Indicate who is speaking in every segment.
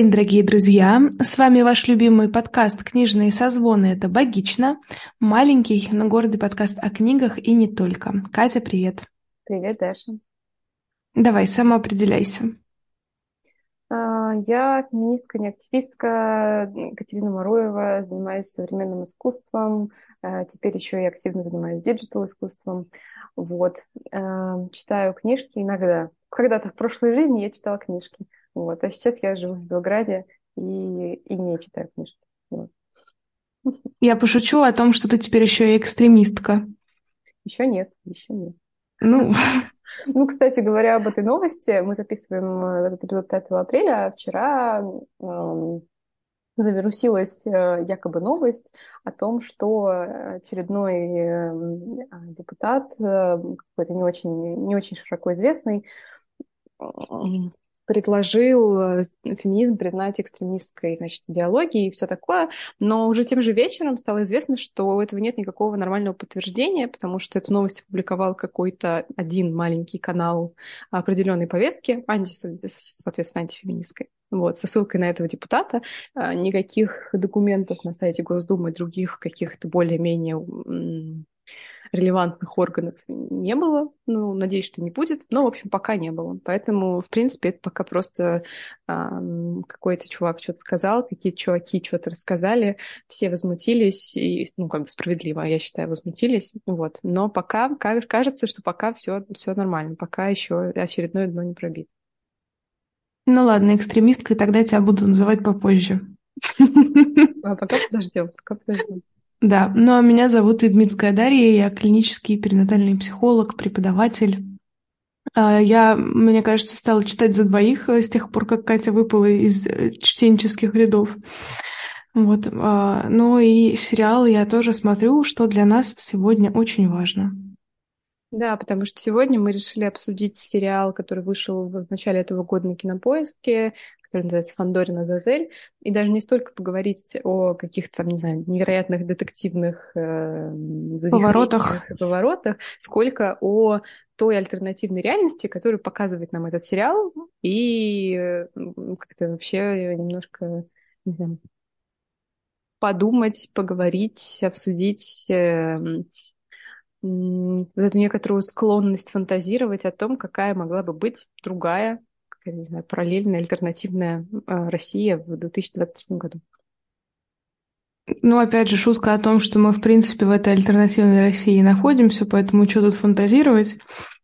Speaker 1: День, дорогие друзья! С вами ваш любимый подкаст «Книжные созвоны» — это «Богично». Маленький, но гордый подкаст о книгах и не только. Катя, привет!
Speaker 2: Привет, Даша!
Speaker 1: Давай, самоопределяйся.
Speaker 2: А, я феминистка, не активистка, Екатерина Маруева, занимаюсь современным искусством, а, теперь еще и активно занимаюсь digital искусством. Вот. А, читаю книжки иногда. Когда-то в прошлой жизни я читала книжки. Вот. А сейчас я живу в Белграде и, и не читаю книжки. Вот.
Speaker 1: Я пошучу о том, что ты теперь еще и экстремистка.
Speaker 2: Еще нет, еще нет.
Speaker 1: Ну,
Speaker 2: Ну, кстати говоря, об этой новости, мы записываем э, этот эпизод 5 апреля, а вчера э, завирусилась э, якобы новость о том, что очередной э, депутат, э, какой-то не очень, не очень широко известный, предложил э, феминизм признать экстремистской, значит, идеологией и все такое, но уже тем же вечером стало известно, что у этого нет никакого нормального подтверждения, потому что эту новость опубликовал какой-то один маленький канал определенной повестки, анти, соответственно, антифеминистской. Вот, со ссылкой на этого депутата. А, никаких документов на сайте Госдумы, других каких-то более-менее релевантных органов не было. Ну, надеюсь, что не будет. Но, в общем, пока не было. Поэтому, в принципе, это пока просто а, какой-то чувак что-то сказал, какие-то чуваки что-то рассказали, все возмутились, и, ну, как бы справедливо, я считаю, возмутились. Вот. Но пока кажется, что пока все, нормально, пока еще очередное дно не пробит.
Speaker 1: Ну ладно, экстремисткой, тогда тебя буду называть попозже.
Speaker 2: А пока подождем, пока подождем.
Speaker 1: Да, ну а меня зовут Идмитская Дарья, я клинический перинатальный психолог, преподаватель. А, я, мне кажется, стала читать за двоих э, с тех пор, как Катя выпала из э, чтенческих рядов. Вот. А, ну и сериалы я тоже смотрю, что для нас сегодня очень важно.
Speaker 2: Да, потому что сегодня мы решили обсудить сериал, который вышел в начале этого года на Кинопоиске, который называется «Фандорина Зазель», и даже не столько поговорить о каких-то, там, не знаю, невероятных детективных э,
Speaker 1: поворотах.
Speaker 2: поворотах, сколько о той альтернативной реальности, которую показывает нам этот сериал, и э, как-то вообще немножко, не знаю, подумать, поговорить, обсудить э, вот эту некоторую склонность фантазировать о том, какая могла бы быть другая такая, не знаю, параллельная, альтернативная а, Россия в 2023 году.
Speaker 1: Ну, опять же, шутка о том, что мы, в принципе, в этой альтернативной России находимся, поэтому что тут фантазировать?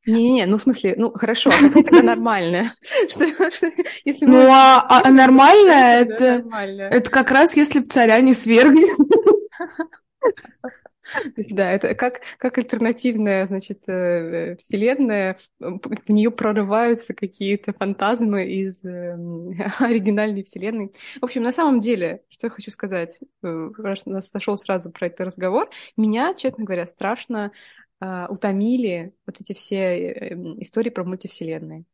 Speaker 2: Не-не-не, ну в смысле, ну хорошо, а какая тогда нормальная?
Speaker 1: Что, что, если ну, а, а нормальная это, это как раз если бы царя не свергли.
Speaker 2: Да, это как, как альтернативная, значит, э, вселенная, в нее прорываются какие-то фантазмы из э, оригинальной вселенной. В общем, на самом деле, что я хочу сказать, э, раз у нас зашел сразу про этот разговор, меня, честно говоря, страшно утомили вот эти все истории про мультивселенные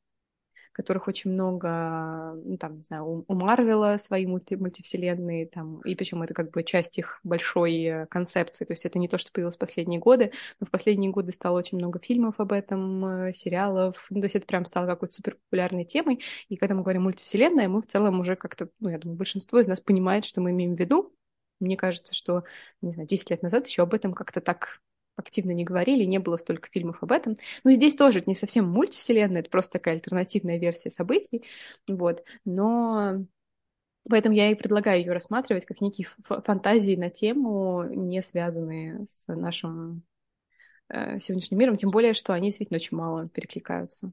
Speaker 2: которых очень много, ну, там, не знаю, у Марвела свои мульти мультивселенные, там, и причем это как бы часть их большой э, концепции, то есть это не то, что появилось в последние годы, но в последние годы стало очень много фильмов об этом, э, сериалов, ну, то есть это прям стало какой-то супер популярной темой, и когда мы говорим мультивселенная, мы в целом уже как-то, ну, я думаю, большинство из нас понимает, что мы имеем в виду, мне кажется, что, не знаю, 10 лет назад еще об этом как-то так активно не говорили, не было столько фильмов об этом. Ну и здесь тоже это не совсем мультивселенная, это просто такая альтернативная версия событий, вот, но Поэтому я и предлагаю ее рассматривать как некие фантазии на тему, не связанные с нашим э, сегодняшним миром, тем более, что они действительно очень мало перекликаются.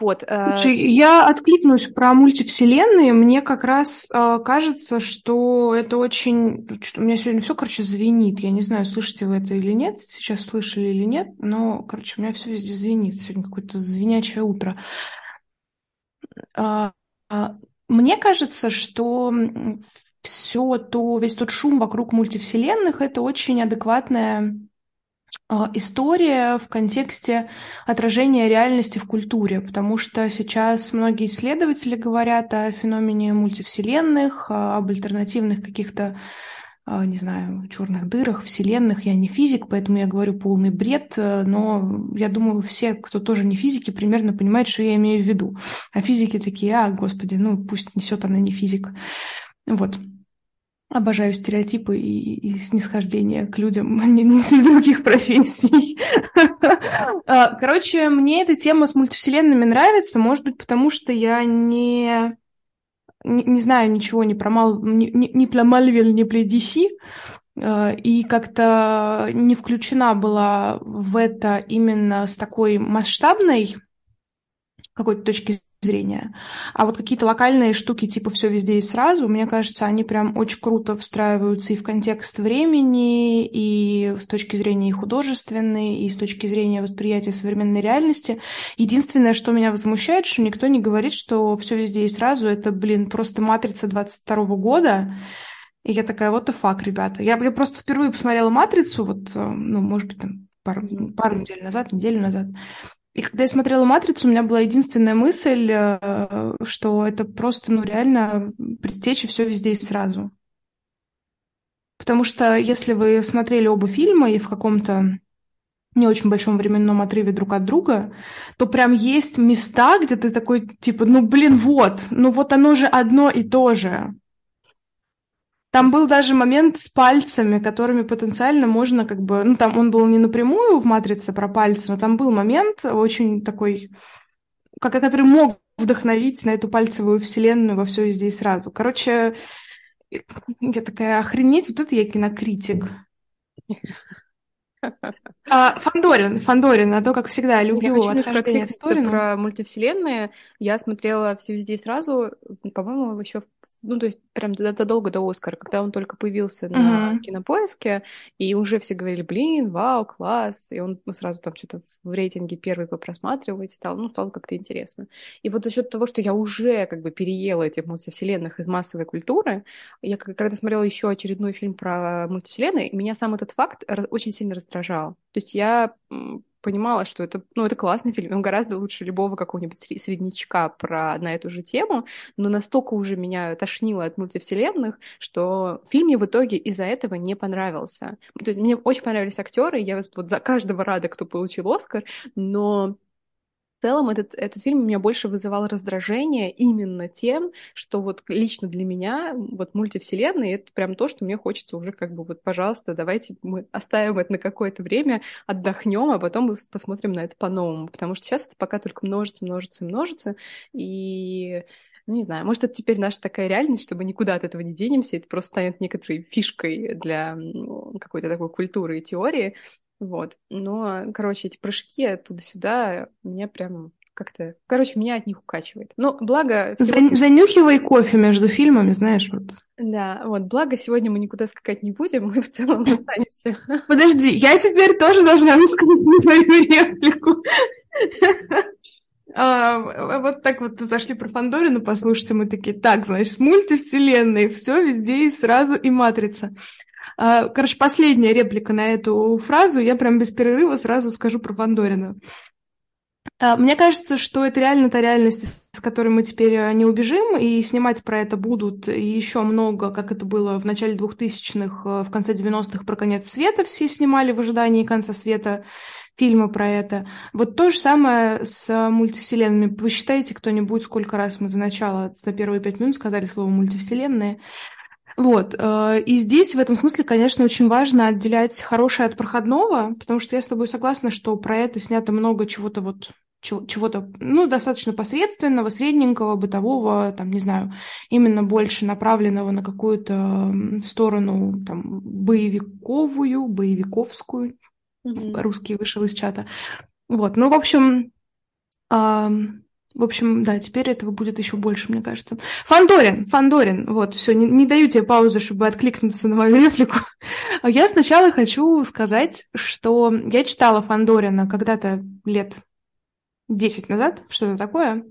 Speaker 1: Вот. Э, Слушай, я откликнусь про мультивселенные. Мне как раз э, кажется, что это очень... Что у меня сегодня все, короче, звенит. Я не знаю, слышите вы это или нет, сейчас слышали или нет, но, короче, у меня все везде звенит. Сегодня какое-то звенячее утро. Э, э, мне кажется, что все то, весь тот шум вокруг мультивселенных это очень адекватная история в контексте отражения реальности в культуре, потому что сейчас многие исследователи говорят о феномене мультивселенных, об альтернативных каких-то а, не знаю, черных дырах, вселенных. Я не физик, поэтому я говорю полный бред, э, но я думаю, все, кто тоже не физики, примерно понимают, что я имею в виду. А физики такие, а, господи, ну пусть несет она не физик. Вот. Обожаю стереотипы и, и снисхождение к людям не других профессий. А, короче, мне эта тема с мультивселенными нравится, может быть, потому что я не не, не знаю ничего ни про, Мал, ни, ни, ни про Мальвель, ни про DC, э, и как-то не включена была в это именно с такой масштабной какой-то точки зрения. А вот какие-то локальные штуки, типа все везде и сразу, мне кажется, они прям очень круто встраиваются и в контекст времени, и с точки зрения и художественной, и с точки зрения восприятия современной реальности. Единственное, что меня возмущает, что никто не говорит, что все везде и сразу это, блин, просто матрица 22 года. И я такая, вот the fuck, ребята. Я, я просто впервые посмотрела «Матрицу», вот, э, ну, может быть, там, пару, пару недель назад, неделю назад. И когда я смотрела «Матрицу», у меня была единственная мысль, э, что это просто, ну, реально предтеча все везде и сразу. Потому что если вы смотрели оба фильма и в каком-то не очень большом временном отрыве друг от друга, то прям есть места, где ты такой, типа, ну, блин, вот, ну, вот оно же одно и то же. Там был даже момент с пальцами, которыми потенциально можно как бы... Ну, там он был не напрямую в «Матрице» про пальцы, но там был момент очень такой, который мог вдохновить на эту пальцевую вселенную во все здесь сразу. Короче, я такая, охренеть, вот это я кинокритик. А, Фандорин, Фандорин, а то, как всегда, люблю я отхождение в сторону.
Speaker 2: Про мультивселенные я смотрела все везде сразу, по-моему, еще в ну, то есть прям задолго до Оскара, когда он только появился на uh-huh. кинопоиске, и уже все говорили, блин, вау, класс, и он сразу там что-то в рейтинге первый по просматривать стал, ну, стало как-то интересно. И вот за счет того, что я уже как бы переела этих мультивселенных из массовой культуры, я когда смотрела еще очередной фильм про мультивселенные, меня сам этот факт очень сильно раздражал. То есть я понимала, что это, ну, это классный фильм, он гораздо лучше любого какого-нибудь среднячка про на эту же тему, но настолько уже меня тошнило от мультивселенных, что фильм мне в итоге из-за этого не понравился. То есть мне очень понравились актеры, я вот за каждого рада, кто получил Оскар, но целом этот, этот фильм у меня больше вызывал раздражение именно тем, что вот лично для меня вот мультивселенная — это прям то, что мне хочется уже как бы вот, пожалуйста, давайте мы оставим это на какое-то время, отдохнем, а потом посмотрим на это по-новому, потому что сейчас это пока только множится, множится, множится, и ну, не знаю, может, это теперь наша такая реальность, чтобы никуда от этого не денемся, это просто станет некоторой фишкой для какой-то такой культуры и теории, вот. Но, короче, эти прыжки оттуда-сюда меня прям как-то... Короче, меня от них укачивает. Но благо...
Speaker 1: Всего... Занюхивай кофе между фильмами, знаешь, вот.
Speaker 2: Да, вот, благо сегодня мы никуда скакать не будем, мы в целом останемся.
Speaker 1: Подожди, я теперь тоже должна высказать твою реплику. А, вот так вот зашли про Фандорину, послушайте, мы такие, так, значит, мультивселенные, все везде и сразу, и матрица. А, короче, последняя реплика на эту фразу. Я прям без перерыва сразу скажу про Вандорина. А, мне кажется, что это реально та реальность, с которой мы теперь э, не убежим, и снимать про это будут еще много, как это было в начале 2000-х, э, в конце 90-х про конец света все снимали в ожидании конца света фильмы про это. Вот то же самое с мультивселенными. Посчитайте кто-нибудь, сколько раз мы за начало, за первые пять минут сказали слово мультивселенные. Вот. Э, и здесь в этом смысле, конечно, очень важно отделять хорошее от проходного, потому что я с тобой согласна, что про это снято много чего-то вот чего-то, ну, достаточно посредственного, средненького, бытового, там, не знаю, именно больше направленного на какую-то сторону, там, боевиковую, боевиковскую. Mm-hmm. Русский вышел из чата. Вот, ну, в общем, в общем, да, теперь этого будет еще больше, мне кажется. Фандорин, Фандорин, вот, все, не, не даю тебе паузы, чтобы откликнуться на мою реплику. Я сначала хочу сказать, что я читала Фандорина когда-то лет 10 назад, что-то такое,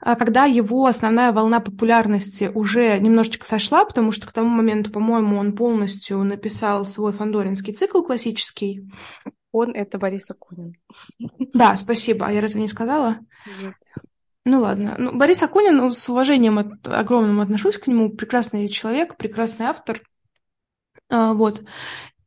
Speaker 1: а когда его основная волна популярности уже немножечко сошла, потому что к тому моменту, по-моему, он полностью написал свой фандоринский цикл классический,
Speaker 2: он — это Борис Акунин.
Speaker 1: Да, спасибо. А я разве не сказала? Нет. Ну ладно. Ну, Борис Акунин, ну, с уважением от, огромным отношусь к нему. Прекрасный человек, прекрасный автор. А, вот.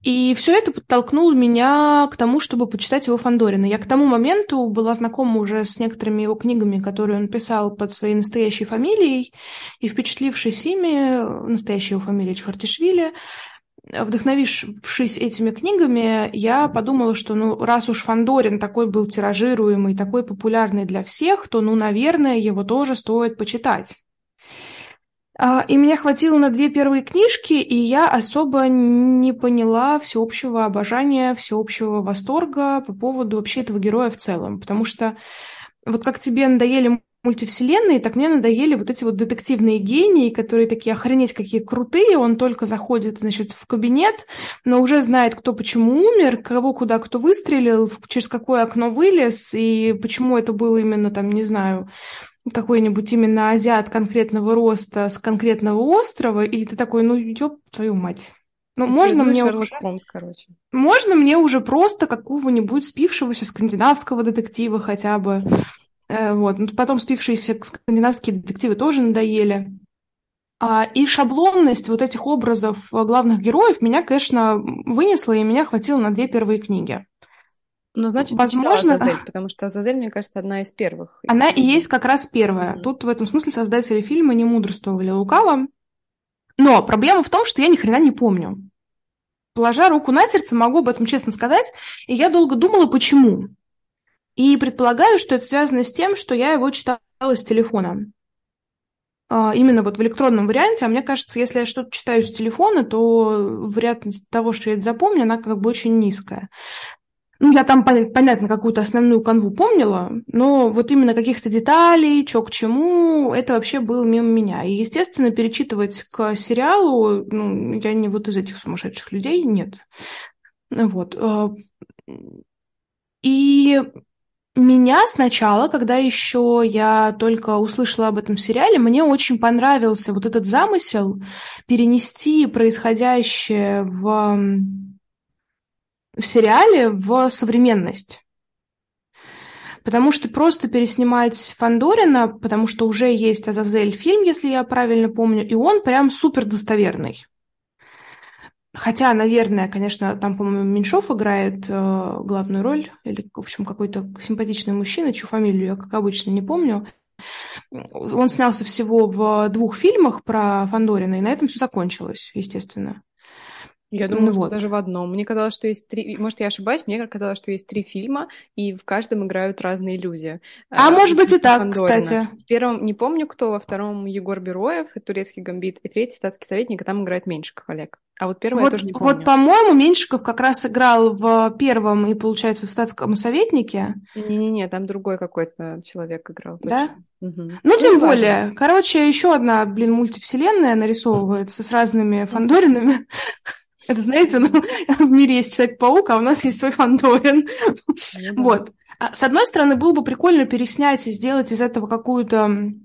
Speaker 1: И все это подтолкнуло меня к тому, чтобы почитать его Фандорина. Я к тому моменту была знакома уже с некоторыми его книгами, которые он писал под своей настоящей фамилией, и впечатлившись ими, настоящая его фамилия Чхартишвили, вдохновившись этими книгами, я подумала, что ну, раз уж Фандорин такой был тиражируемый, такой популярный для всех, то, ну, наверное, его тоже стоит почитать. А, и меня хватило на две первые книжки, и я особо не поняла всеобщего обожания, всеобщего восторга по поводу вообще этого героя в целом. Потому что вот как тебе надоели мультивселенные, так мне надоели вот эти вот детективные гении, которые такие охренеть какие крутые, он только заходит, значит, в кабинет, но уже знает, кто почему умер, кого куда кто выстрелил, через какое окно вылез, и почему это было именно там, не знаю, какой-нибудь именно азиат конкретного роста с конкретного острова, и ты такой, ну, ёб твою мать. Ну, это можно мне
Speaker 2: Шерлок уже... Холмс, короче.
Speaker 1: Можно мне уже просто какого-нибудь спившегося скандинавского детектива хотя бы. Э, вот. Ну, потом спившиеся скандинавские детективы тоже надоели. А, и шаблонность вот этих образов главных героев меня, конечно, вынесла, и меня хватило на две первые книги.
Speaker 2: Ну, значит, возможно, Азазель, потому что Азазель, мне кажется, одна из первых.
Speaker 1: Она и есть как раз первая. Mm-hmm. Тут в этом смысле создатели фильма не мудрствовали лукаво. Но проблема в том, что я ни хрена не помню. Положа руку на сердце, могу об этом честно сказать, и я долго думала, почему. И предполагаю, что это связано с тем, что я его читала с телефона. А, именно вот в электронном варианте, а мне кажется, если я что-то читаю с телефона, то вероятность того, что я это запомню, она как бы очень низкая. Ну, я там, понятно, какую-то основную канву помнила, но вот именно каких-то деталей, чё к чему, это вообще было мимо меня. И, естественно, перечитывать к сериалу, ну, я не вот из этих сумасшедших людей, нет. Вот. Э, и меня сначала, когда еще я только услышала об этом сериале, мне очень понравился вот этот замысел перенести происходящее в в сериале в современность. Потому что просто переснимать Фандорина, потому что уже есть Азазель фильм, если я правильно помню, и он прям супер достоверный. Хотя, наверное, конечно, там, по-моему, Меньшов играет э, главную роль, или, в общем, какой-то симпатичный мужчина, чью фамилию я, как обычно, не помню. Он снялся всего в двух фильмах про Фандорина, и на этом все закончилось, естественно.
Speaker 2: Я думаю, ну, что вот. даже в одном. Мне казалось, что есть три... Может, я ошибаюсь, мне казалось, что есть три фильма, и в каждом играют разные люди.
Speaker 1: А, а может быть и так, Фандорина. кстати.
Speaker 2: В первом не помню кто, во втором Егор Бероев, и турецкий гамбит, и третий статский советник, и там играет Меньшиков Олег. А вот первый
Speaker 1: вот,
Speaker 2: я тоже не помню.
Speaker 1: Вот, по-моему, Меньшиков как раз играл в первом и, получается, в статском советнике.
Speaker 2: Не-не-не, там другой какой-то человек играл.
Speaker 1: Точно. Да? Угу. Ну, ну, тем более. Важно. Короче, еще одна, блин, мультивселенная нарисовывается с разными Фандоринами. Это, знаете, ну, в мире есть Человек-паук, а у нас есть свой Фандорин. Ну, вот. А, с одной стороны, было бы прикольно переснять и сделать из этого какую-то, ну,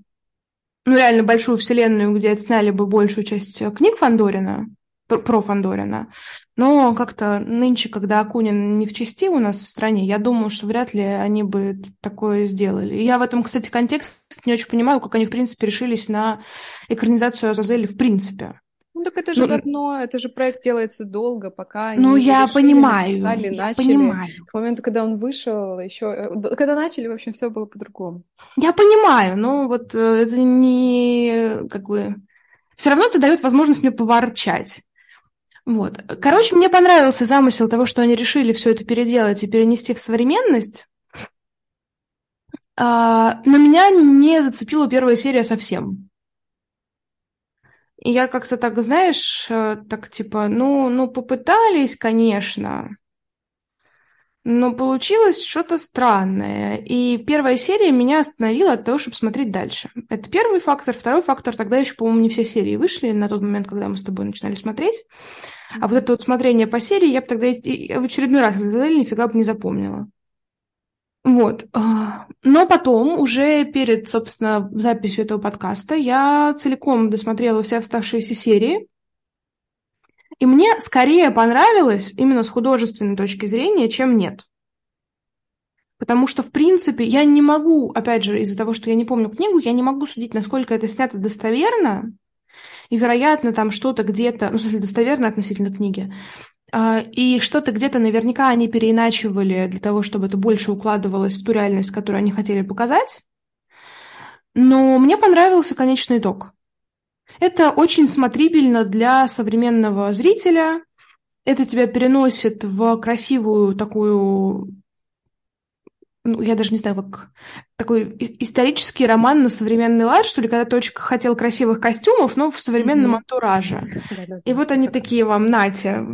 Speaker 1: реально большую вселенную, где отсняли бы большую часть э, книг Фандорина, про Фандорина. Но как-то нынче, когда Акунин не в части у нас в стране, я думаю, что вряд ли они бы такое сделали. И я в этом, кстати, контексте не очень понимаю, как они, в принципе, решились на экранизацию Азазели в принципе.
Speaker 2: Так это же ну, давно, это же проект делается долго, пока
Speaker 1: Ну я решили, понимаю, написали, я
Speaker 2: начали. понимаю. К моменту, когда он вышел, еще, э, когда начали, в общем, все было по-другому.
Speaker 1: Я понимаю, но вот э, это не как бы все равно это дает возможность мне поворчать. Вот. Короче, мне понравился замысел того, что они решили все это переделать и перенести в современность. А, но меня не зацепила первая серия совсем. И я как-то так, знаешь, э, так типа, ну, ну попытались, конечно, но получилось что-то странное. И первая серия меня остановила от того, чтобы смотреть дальше. Это первый фактор. Второй фактор, тогда еще, по-моему, не все серии вышли на тот момент, когда мы с тобой начинали смотреть. А вот это вот смотрение по серии я бы тогда в очередной раз задали нифига бы не запомнила. Вот. А, но потом, уже перед, собственно, записью этого подкаста, я целиком досмотрела все оставшиеся серии. И мне скорее понравилось именно с художественной точки зрения, чем нет. Потому что, в принципе, я не могу, опять же, из-за того, что я не помню книгу, я не могу судить, насколько это снято достоверно. и, вероятно, там что-то где-то, ну, в смысле, достоверно относительно книги, и что-то где-то наверняка они переиначивали для того, чтобы это больше укладывалось в ту реальность, которую они хотели показать. Но мне понравился конечный итог. Это очень смотрибельно для современного зрителя. Это тебя переносит в красивую такую ну, я даже не знаю, как такой исторический роман на современный лад, что ли, когда очень хотел красивых костюмов, но в современном mm-hmm. антураже. И вот они такие вам, Натя.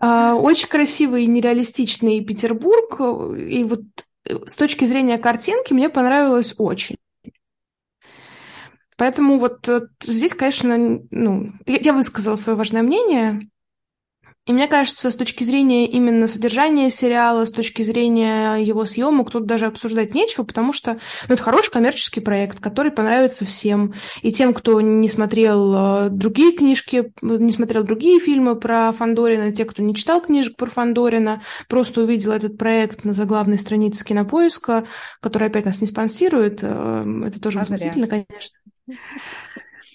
Speaker 1: А, очень красивый нереалистичный Петербург, и вот э, с точки зрения картинки мне понравилось очень. Поэтому вот э, здесь, конечно, ну, я высказала свое важное мнение. И мне кажется, с точки зрения именно содержания сериала, с точки зрения его съемок, тут даже обсуждать нечего, потому что ну, это хороший коммерческий проект, который понравится всем. И тем, кто не смотрел э, другие книжки, не смотрел другие фильмы про Фандорина, те, кто не читал книжек про Фандорина, просто увидел этот проект на заглавной странице Кинопоиска, который опять нас не спонсирует. Э, это тоже а возмутительно, конечно.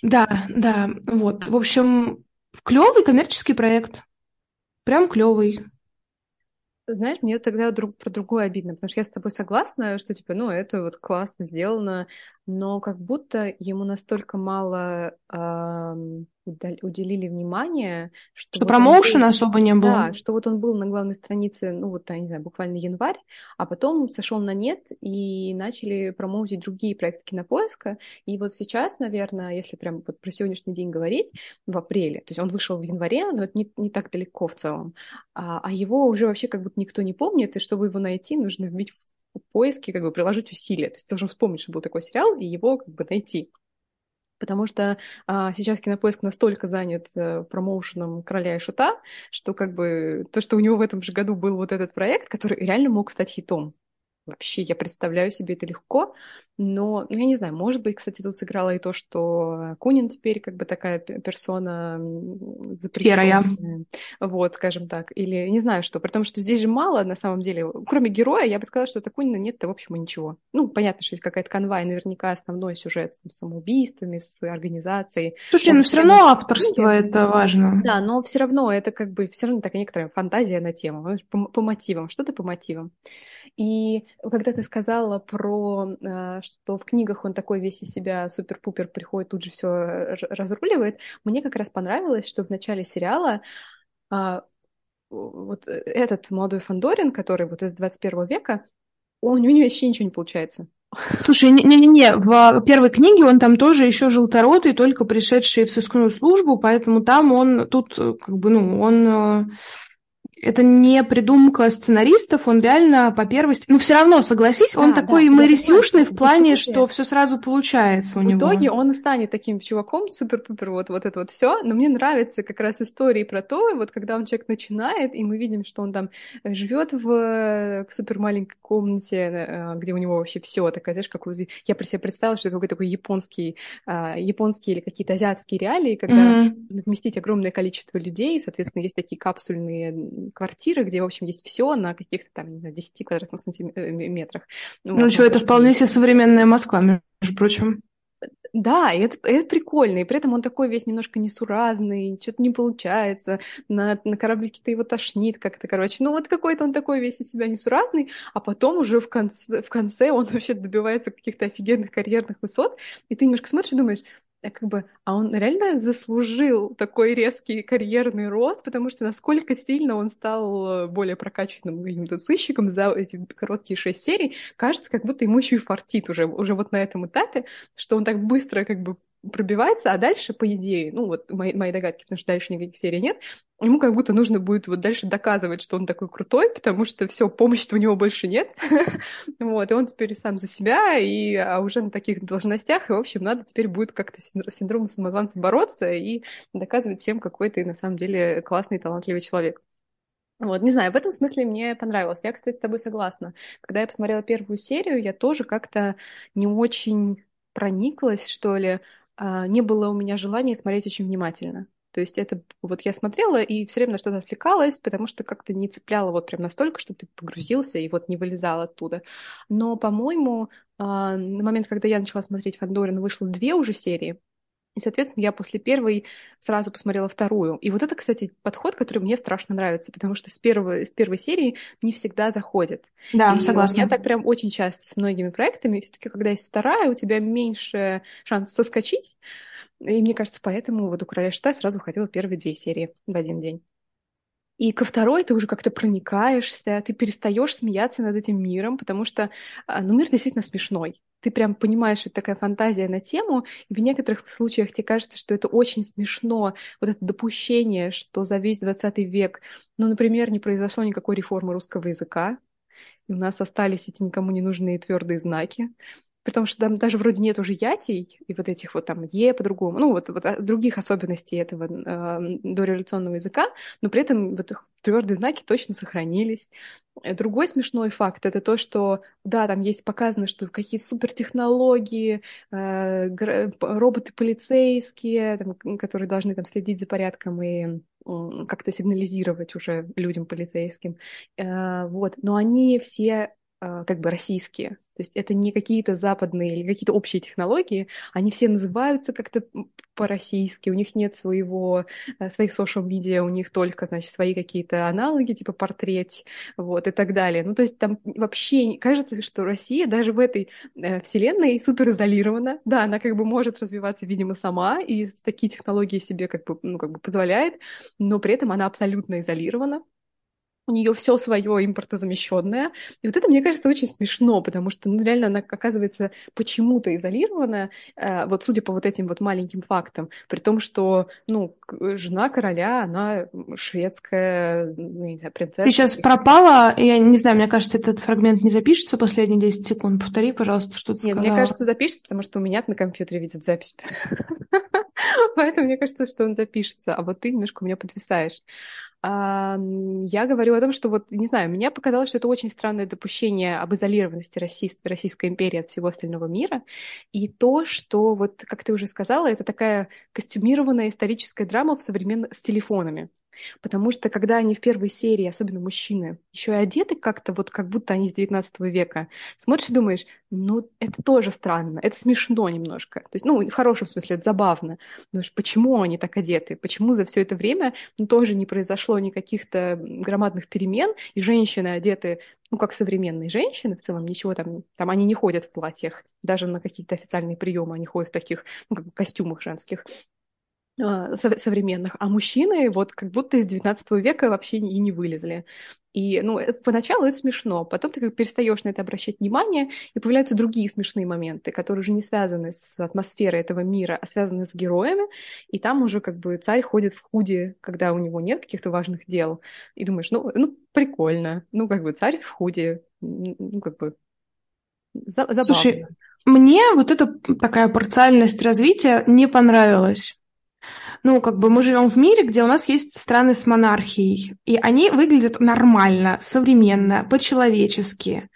Speaker 1: Да, да, вот. В общем, клевый коммерческий проект. Прям клевый.
Speaker 2: Знаешь, мне тогда друг, про другое обидно, потому что я с тобой согласна, что типа, ну, это вот классно сделано, но как будто ему настолько мало э, уделили внимание,
Speaker 1: что, что вот промоушена был, особо не было.
Speaker 2: Да, что вот он был на главной странице, ну вот, я не знаю, буквально январь, а потом сошел на нет и начали промоутить другие проекты кинопоиска. И вот сейчас, наверное, если прям вот про сегодняшний день говорить, в апреле, то есть он вышел в январе, но это не, не так далеко в целом, а, а его уже вообще как будто никто не помнит, и чтобы его найти, нужно вбить в поиске, как бы приложить усилия. То есть ты должен вспомнить, что был такой сериал, и его как бы найти. Потому что а, сейчас Кинопоиск настолько занят а, промоушеном «Короля и Шута», что как бы то, что у него в этом же году был вот этот проект, который реально мог стать хитом. Вообще, я представляю себе это легко, но, ну, я не знаю, может быть, кстати, тут сыграло и то, что Кунин теперь как бы такая персона
Speaker 1: запрещенная.
Speaker 2: Вот, скажем так. Или не знаю что. При том, что здесь же мало, на самом деле, кроме героя, я бы сказала, что Кунина нет-то, в общем, и ничего. Ну, понятно, что есть какая-то канва, и наверняка основной сюжет с самоубийствами, с организацией.
Speaker 1: Слушай, но все равно авторство это важно.
Speaker 2: Да, но все равно это как бы все равно такая некоторая фантазия на тему, по, по мотивам, что-то по мотивам. И когда ты сказала про э, что в книгах он такой весь из себя супер-пупер приходит, тут же все разруливает. Мне как раз понравилось, что в начале сериала а, вот этот молодой Фандорин, который вот из 21 века, он, у него вообще ничего не получается.
Speaker 1: Слушай, не-не-не, в первой книге он там тоже еще желторотый, только пришедший в сыскную службу, поэтому там он тут как бы, ну, он э, это не придумка сценаристов, он реально по первости... Ну, все равно, согласись, он такой да, Мэрис Юшный в плане, что все сразу получается у
Speaker 2: в
Speaker 1: него.
Speaker 2: В итоге он станет таким чуваком, супер-пупер, вот, вот это вот все. Но мне нравится как раз истории про то, вот когда он человек начинает, и мы видим, что он там живет в э, супер маленькой комнате, э, где у него вообще все такая, знаешь, как я про себя представила, что это какой-то такой японский, а, японские или какие-то азиатские реалии, когда mm-hmm. вместить огромное количество людей, соответственно, есть такие капсульные квартиры, где, в общем, есть все на каких-то там, не знаю, 10 квадратных сантиметрах.
Speaker 1: Э, ну, вот, что, это вполне себе современная Москва, между прочим.
Speaker 2: Да, и это, это прикольно, и при этом он такой весь немножко несуразный, что-то не получается, на, на кораблике-то его тошнит как-то, короче. Ну вот какой-то он такой весь из себя несуразный, а потом уже в конце, в конце он вообще добивается каких-то офигенных карьерных высот, и ты немножко смотришь и думаешь, как бы, а он реально заслужил такой резкий карьерный рост, потому что насколько сильно он стал э, более прокачанным каким-то сыщиком за эти короткие шесть серий, кажется, как будто ему еще и фартит уже, уже вот на этом этапе, что он так быстро как бы пробивается, а дальше, по идее, ну вот мои, мои догадки, потому что дальше никаких серий нет, ему как будто нужно будет вот дальше доказывать, что он такой крутой, потому что все, помощи у него больше нет, вот, и он теперь сам за себя, и а уже на таких должностях, и, в общем, надо теперь будет как-то с синдромом самозванца бороться и доказывать всем, какой ты на самом деле классный, талантливый человек. Вот, не знаю, в этом смысле мне понравилось. Я, кстати, с тобой согласна. Когда я посмотрела первую серию, я тоже как-то не очень прониклась, что ли, не было у меня желания смотреть очень внимательно. То есть это вот я смотрела и все время на что-то отвлекалась, потому что как-то не цепляло вот прям настолько, что ты погрузился и вот не вылезал оттуда. Но, по-моему, а, на момент, когда я начала смотреть Фандорин, вышло две уже серии. И, соответственно, я после первой сразу посмотрела вторую. И вот это, кстати, подход, который мне страшно нравится, потому что с, первой, с первой серии не всегда заходит.
Speaker 1: Да,
Speaker 2: и
Speaker 1: согласна.
Speaker 2: Я так прям очень часто с многими проектами, все-таки, когда есть вторая, у тебя меньше шанс соскочить. И мне кажется, поэтому вот у «Короля шта» сразу выходила первые две серии в один день. И ко второй ты уже как-то проникаешься, ты перестаешь смеяться над этим миром, потому что а, ну, мир действительно смешной. Ты прям понимаешь, что это такая фантазия на тему, и в некоторых случаях тебе кажется, что это очень смешно, вот это допущение, что за весь 20 век, ну, например, не произошло никакой реформы русского языка, и у нас остались эти никому не нужные твердые знаки потому что там даже вроде нет уже ятий и вот этих вот там е по-другому, ну вот, вот а, других особенностей этого э, дореволюционного языка, но при этом вот твердые знаки точно сохранились. Э, другой смешной факт это то, что да, там есть показано, что какие-то супертехнологии, э, роботы полицейские, которые должны там следить за порядком и как-то сигнализировать уже людям полицейским, э, вот, но они все как бы российские. То есть это не какие-то западные или какие-то общие технологии, они все называются как-то по-российски, у них нет своего, э, своих social медиа, у них только, значит, свои какие-то аналоги, типа портрет, вот, и так далее. Ну, то есть там вообще кажется, что Россия даже в этой э, вселенной супер изолирована. Да, она как бы может развиваться, видимо, сама, и такие технологии себе как бы, ну, как бы позволяет, но при этом она абсолютно изолирована у нее все свое импортозамещенное. И вот это, мне кажется, очень смешно, потому что, ну, реально она оказывается почему-то изолирована, э, вот судя по вот этим вот маленьким фактам, при том, что, ну, жена короля, она шведская, ну, не знаю, принцесса.
Speaker 1: Ты сейчас пропала, я не знаю, мне кажется, этот фрагмент не запишется последние 10 секунд. Повтори, пожалуйста, что ты
Speaker 2: Нет,
Speaker 1: сказала.
Speaker 2: мне кажется, запишется, потому что у меня на компьютере видит запись. Поэтому мне кажется, что он запишется, а вот ты немножко у меня подвисаешь я говорю о том, что вот, не знаю, мне показалось, что это очень странное допущение об изолированности Российской, Российской империи от всего остального мира, и то, что, вот, как ты уже сказала, это такая костюмированная историческая драма в современных с телефонами. Потому что когда они в первой серии, особенно мужчины, еще и одеты как-то вот как будто они с 19 века, смотришь и думаешь, ну, это тоже странно, это смешно немножко. То есть, ну, в хорошем смысле, это забавно. Думаешь, почему они так одеты? Почему за все это время ну, тоже не произошло никаких-то громадных перемен, и женщины одеты ну, как современные женщины, в целом ничего там, там они не ходят в платьях, даже на какие-то официальные приемы они ходят в таких, ну, как бы костюмах женских. А, современных, а мужчины вот как будто из 19 века вообще и не вылезли. И, ну, это, поначалу это смешно, потом ты как перестаешь на это обращать внимание, и появляются другие смешные моменты, которые уже не связаны с атмосферой этого мира, а связаны с героями, и там уже как бы царь ходит в худе, когда у него нет каких-то важных дел, и думаешь, ну, ну прикольно, ну, как бы царь в худе, ну, как бы забавно.
Speaker 1: Слушай, мне вот эта такая парциальность развития не понравилась ну, как бы мы живем в мире, где у нас есть страны с монархией, и они выглядят нормально, современно, по-человечески.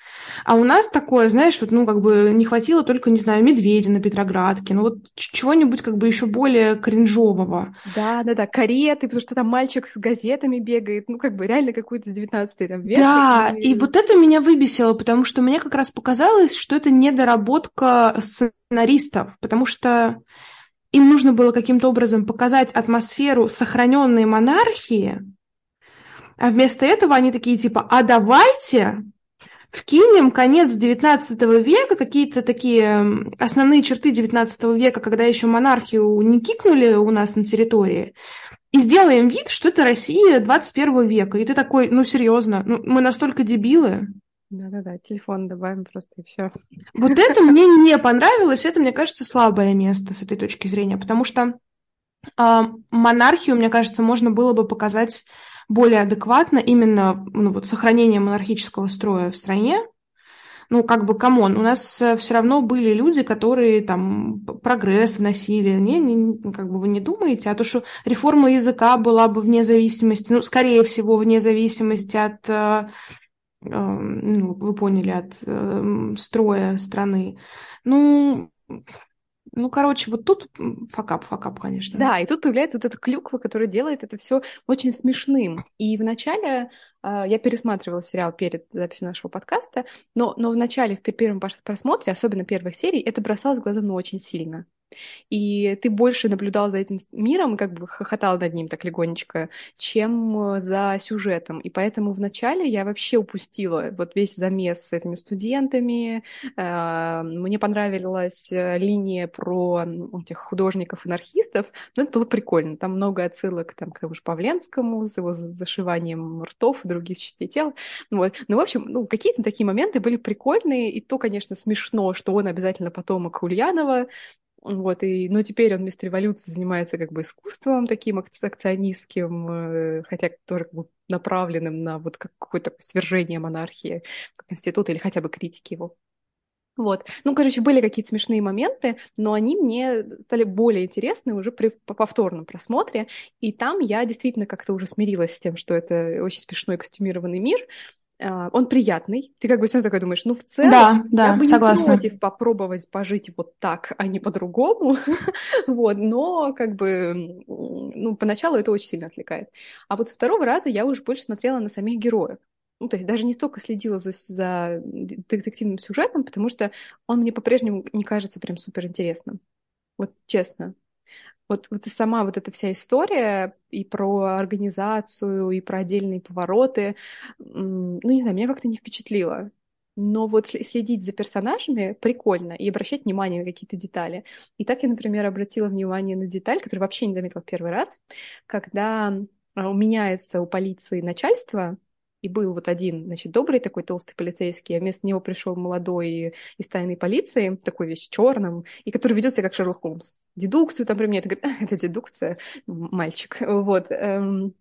Speaker 1: А у нас такое, знаешь, вот, ну, как бы не хватило только, не знаю, медведя на Петроградке, ну, вот чего-нибудь как бы еще более кринжового.
Speaker 2: Да, да, да, кареты, потому что там мальчик с газетами бегает, ну, как бы реально какой-то 19 там век.
Speaker 1: Да, и... и вот это меня выбесило, потому что мне как раз показалось, что это недоработка сценаристов, потому что им нужно было каким-то образом показать атмосферу сохраненной монархии, а вместо этого они такие типа, а давайте вкинем конец XIX века, какие-то такие основные черты XIX века, когда еще монархию не кикнули у нас на территории, и сделаем вид, что это Россия 21 века. И ты такой, ну серьезно, ну, мы настолько дебилы.
Speaker 2: Да-да-да, телефон добавим просто и все.
Speaker 1: Вот это мне не понравилось, это, мне кажется, слабое место с этой точки зрения, потому что э, монархию, мне кажется, можно было бы показать более адекватно именно ну, вот, сохранение монархического строя в стране. Ну, как бы, come on, у нас э, все равно были люди, которые там прогресс вносили. Не, не, как бы вы не думаете, а то, что реформа языка была бы вне зависимости, ну, скорее всего, вне зависимости от э, ну, вы поняли, от э, строя страны. Ну, ну, короче, вот тут fuckup, fuckup, конечно.
Speaker 2: Да, и тут появляется вот эта клюква, которая делает это все очень смешным. И вначале э, я пересматривала сериал перед записью нашего подкаста, но, но вначале, в первом просмотре, особенно первых серий, это бросалось в глаза, ну, очень сильно. И ты больше наблюдал за этим миром, как бы хохотал над ним так легонечко, чем э, за сюжетом. И поэтому вначале я вообще упустила вот весь замес с этими студентами. Э, мне понравилась э, линия про этих художников-анархистов, но это было прикольно. Там много отсылок там, к тому же Павленскому с его зашиванием ртов и других частей тела. Вот. Ну, в общем, ну, какие-то такие моменты были прикольные, и то, конечно, смешно, что он обязательно потомок Ульянова, вот, и, но теперь он вместо революции занимается как бы искусством таким акционистским, э, хотя тоже как бы направленным на вот какое-то свержение монархии как института или хотя бы критики его. Вот. Ну, короче, были какие-то смешные моменты, но они мне стали более интересны уже при повторном просмотре. И там я действительно как-то уже смирилась с тем, что это очень смешной костюмированный мир, он приятный. Ты как бы все такой думаешь, ну, в целом,
Speaker 1: да, да,
Speaker 2: я бы
Speaker 1: согласна.
Speaker 2: не против попробовать пожить вот так, а не по-другому. вот, но как бы, ну, поначалу это очень сильно отвлекает. А вот со второго раза я уже больше смотрела на самих героев. Ну, то есть даже не столько следила за, за детективным сюжетом, потому что он мне по-прежнему не кажется прям супер интересным. Вот честно. Вот, вот и сама вот эта вся история и про организацию, и про отдельные повороты, ну, не знаю, меня как-то не впечатлило. Но вот следить за персонажами прикольно и обращать внимание на какие-то детали. И так я, например, обратила внимание на деталь, которую вообще не заметила в первый раз, когда а, меняется у полиции начальство, и был вот один, значит, добрый такой толстый полицейский, а вместо него пришел молодой из тайной полиции, такой весь в черном, и который ведет себя как Шерлок Холмс. Дедукцию там применяет, говорит, это дедукция, мальчик. Вот. Эм,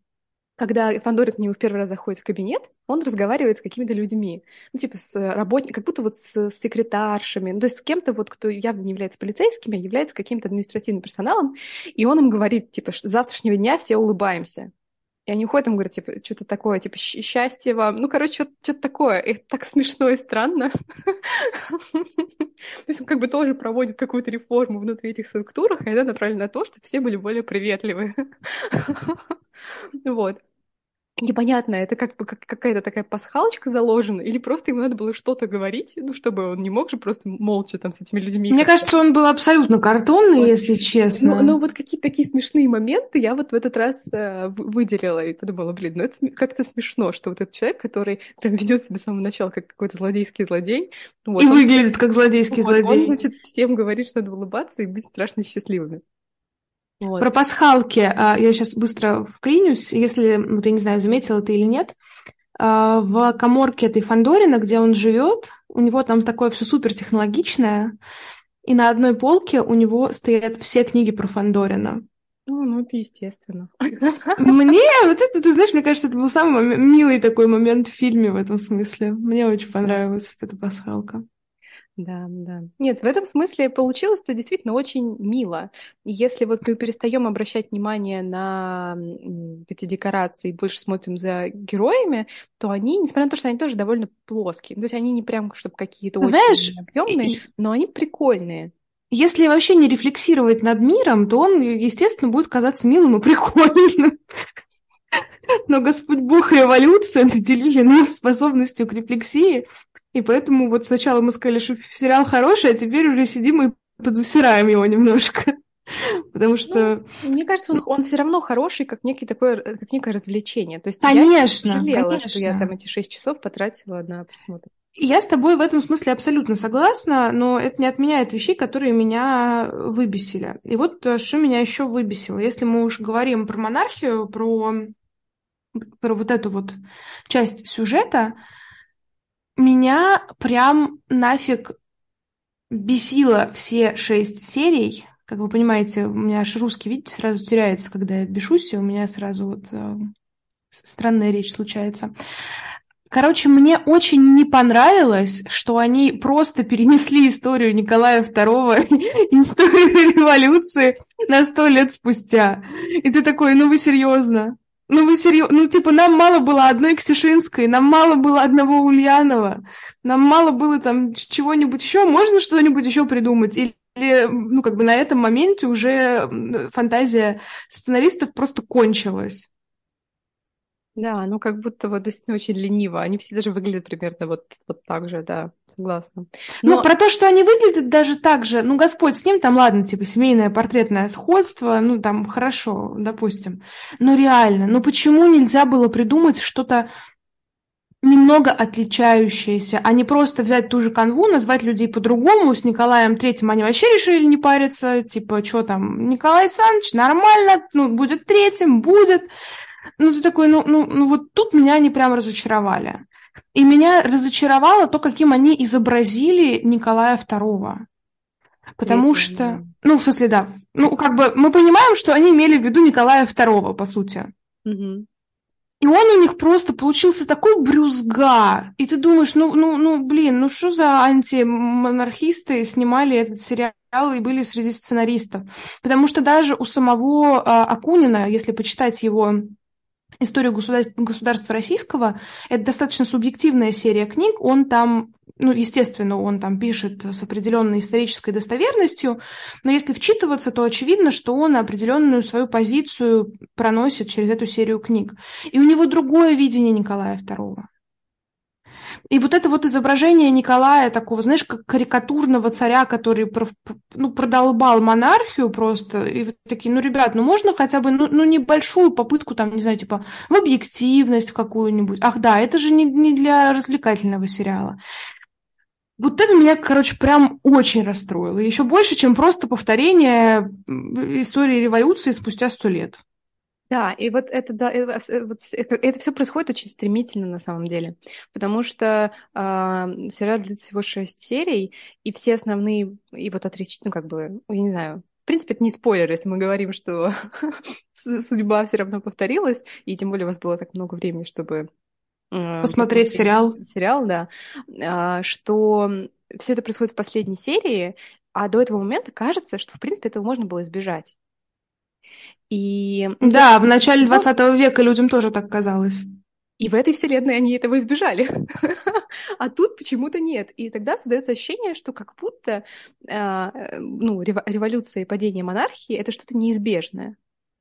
Speaker 2: когда Фандорин к нему в первый раз заходит в кабинет, он разговаривает с какими-то людьми, ну, типа с работниками, как будто вот с, секретаршами, ну, то есть с кем-то вот, кто явно не является полицейскими, а является каким-то административным персоналом, и он им говорит, типа, с завтрашнего дня все улыбаемся. И они уходят, им говорят, типа, что-то такое, типа, счастье вам. Ну, короче, что-то такое. И это так смешно и странно. То есть он как бы тоже проводит какую-то реформу внутри этих структур, и она направлена на то, чтобы все были более приветливы. Вот непонятно, это как бы как, какая-то такая пасхалочка заложена, или просто ему надо было что-то говорить, ну, чтобы он не мог же просто молча там с этими людьми.
Speaker 1: Мне кажется, он был абсолютно картонный, вот. если честно.
Speaker 2: Но, но вот какие-то такие смешные моменты я вот в этот раз э, выделила и подумала, блин, ну это как-то смешно, что вот этот человек, который прям ведет себя с самого начала как какой-то злодейский злодей.
Speaker 1: Вот, и он, выглядит как злодейский вот, злодей.
Speaker 2: Он, значит, всем говорит, что надо улыбаться и быть страшно счастливыми.
Speaker 1: Вот. Про пасхалки а, я сейчас быстро вклинюсь, если, вот я не знаю, заметила ты или нет, а, в коморке этой Фандорина, где он живет, у него там такое все супер технологичное, и на одной полке у него стоят все книги про Фандорина.
Speaker 2: Ну, ну, это естественно.
Speaker 1: Мне, вот это, ты знаешь, мне кажется, это был самый милый такой момент в фильме в этом смысле. Мне очень понравилась эта пасхалка.
Speaker 2: Да, да. Нет, в этом смысле получилось это действительно очень мило. Если вот мы перестаем обращать внимание на эти декорации и больше смотрим за героями, то они, несмотря на то, что они тоже довольно плоские, то есть они не прям, чтобы какие-то
Speaker 1: Знаешь,
Speaker 2: очень объемные, но они прикольные.
Speaker 1: Если вообще не рефлексировать над миром, то он, естественно, будет казаться милым и прикольным. Но Господь Бог и эволюция наделили нас способностью к рефлексии, и поэтому вот сначала мы сказали, что сериал хороший, а теперь уже сидим и подзасираем его немножко. Потому что...
Speaker 2: Ну, мне кажется, он, он все равно хороший, как, некий такое, как некое развлечение. То есть
Speaker 1: конечно,
Speaker 2: я жалела,
Speaker 1: конечно.
Speaker 2: что я там эти шесть часов потратила на просмотр.
Speaker 1: Я с тобой в этом смысле абсолютно согласна, но это не отменяет вещей, которые меня выбесили. И вот э, что меня еще выбесило. Если мы уж говорим про монархию, про, про вот эту вот часть сюжета, меня прям нафиг бесило все шесть серий. Как вы понимаете, у меня аж русский, видите, сразу теряется, когда я бешусь, и у меня сразу вот э, странная речь случается. Короче, мне очень не понравилось, что они просто перенесли историю Николая II, историю революции на сто лет спустя. И ты такой, ну вы серьезно? Ну вы серьезно? Ну типа нам мало было одной Ксишинской, нам мало было одного Ульянова, нам мало было там чего-нибудь еще. Можно что-нибудь еще придумать? Или ну, как бы на этом моменте уже фантазия сценаристов просто кончилась.
Speaker 2: Да, ну как будто вот действительно очень лениво. Они все даже выглядят примерно вот, вот так же, да, согласна.
Speaker 1: Но... Ну, про то, что они выглядят даже так же, ну, Господь с ним, там, ладно, типа, семейное портретное сходство, ну, там, хорошо, допустим. Но реально, ну, почему нельзя было придумать что-то немного отличающееся, а не просто взять ту же канву, назвать людей по-другому. С Николаем Третьим они вообще решили не париться, типа, что там, Николай Александрович, нормально, ну, будет третьим, будет. Ну, ты такой, ну, ну, ну вот тут меня они прям разочаровали. И меня разочаровало то, каким они изобразили Николая II. Потому Третьим, что, ну, в смысле, да, ну, как бы мы понимаем, что они имели в виду Николая II, по сути.
Speaker 2: Угу.
Speaker 1: И он у них просто получился такой брюзга. И ты думаешь, ну, ну, ну, блин, ну что за антимонархисты снимали этот сериал и были среди сценаристов? Потому что даже у самого э, Акунина, если почитать его историю государства, государства российского. Это достаточно субъективная серия книг. Он там, ну, естественно, он там пишет с определенной исторической достоверностью, но если вчитываться, то очевидно, что он определенную свою позицию проносит через эту серию книг. И у него другое видение Николая II. И вот это вот изображение Николая, такого, знаешь, как карикатурного царя, который ну, продолбал монархию просто, и вот такие, ну, ребят, ну, можно хотя бы, ну, ну небольшую попытку, там, не знаю, типа, в объективность какую-нибудь. Ах, да, это же не, не для развлекательного сериала. Вот это меня, короче, прям очень расстроило. Еще больше, чем просто повторение истории революции спустя сто лет.
Speaker 2: Да, и вот это, да, э, э, вот, это все происходит очень стремительно на самом деле, потому что э, сериал длится всего шесть серий, и все основные, и вот отречь, ну как бы, я не знаю, в принципе, это не спойлер, если мы говорим, что судьба все равно повторилась, и тем более у вас было так много времени, чтобы
Speaker 1: э, посмотреть сериал.
Speaker 2: Сериал, да, э, что все это происходит в последней серии, а до этого момента кажется, что, в принципе, этого можно было избежать. И...
Speaker 1: Да, в начале 20 века людям тоже так казалось.
Speaker 2: И в этой вселенной они этого избежали. а тут почему-то нет. И тогда создается ощущение, что как будто э, ну, революция и падение монархии это что-то неизбежное.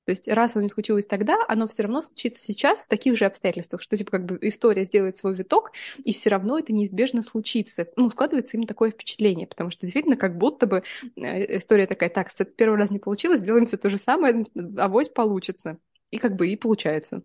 Speaker 2: То есть раз оно не случилось тогда, оно все равно случится сейчас в таких же обстоятельствах, что типа как бы история сделает свой виток, и все равно это неизбежно случится. Ну, складывается им такое впечатление, потому что действительно как будто бы э, история такая, так, с первый раз не получилось, сделаем все то же самое, авось получится. И как бы и получается.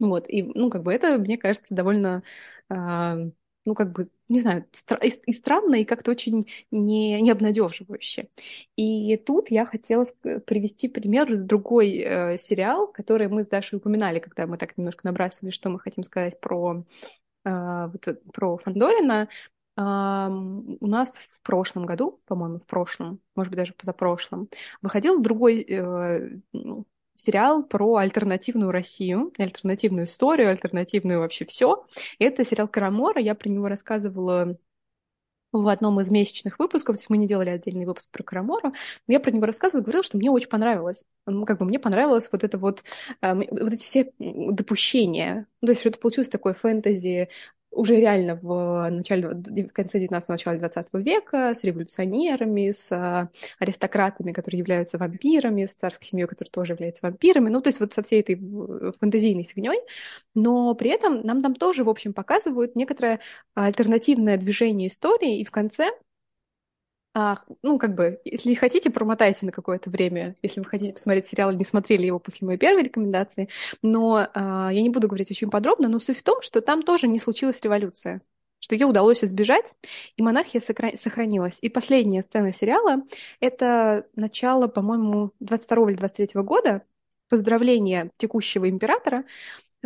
Speaker 2: Вот, и, ну, как бы это, мне кажется, довольно э, ну, как бы, не знаю, и, и странно, и как-то очень не, не обнадеживающе. И тут я хотела привести пример другой э, сериал, который мы с Дашей упоминали, когда мы так немножко набрасывали, что мы хотим сказать про, э, вот, про Фандорина. Uh, у нас в прошлом году, по-моему, в прошлом, может быть, даже позапрошлом, выходил другой э, сериал про альтернативную Россию, альтернативную историю, альтернативную вообще все. Это сериал Карамора. Я про него рассказывала в одном из месячных выпусков, то есть мы не делали отдельный выпуск про Карамору, но я про него рассказывала, говорила, что мне очень понравилось. Ну, как бы мне понравилось вот это вот, э, вот эти все допущения. То есть, что это получилось такое фэнтези уже реально в, начале, в конце 19 начале 20 века с революционерами, с а, аристократами, которые являются вампирами, с царской семьей, которая тоже является вампирами, ну, то есть вот со всей этой фантазийной фигней, но при этом нам там тоже, в общем, показывают некоторое альтернативное движение истории, и в конце а, ну, как бы, если хотите, промотайте на какое-то время, если вы хотите посмотреть сериал не смотрели его после моей первой рекомендации. Но а, я не буду говорить очень подробно, но суть в том, что там тоже не случилась революция что ее удалось избежать, и монархия сохранилась. И последняя сцена сериала — это начало, по-моему, 22 или 23 года, поздравление текущего императора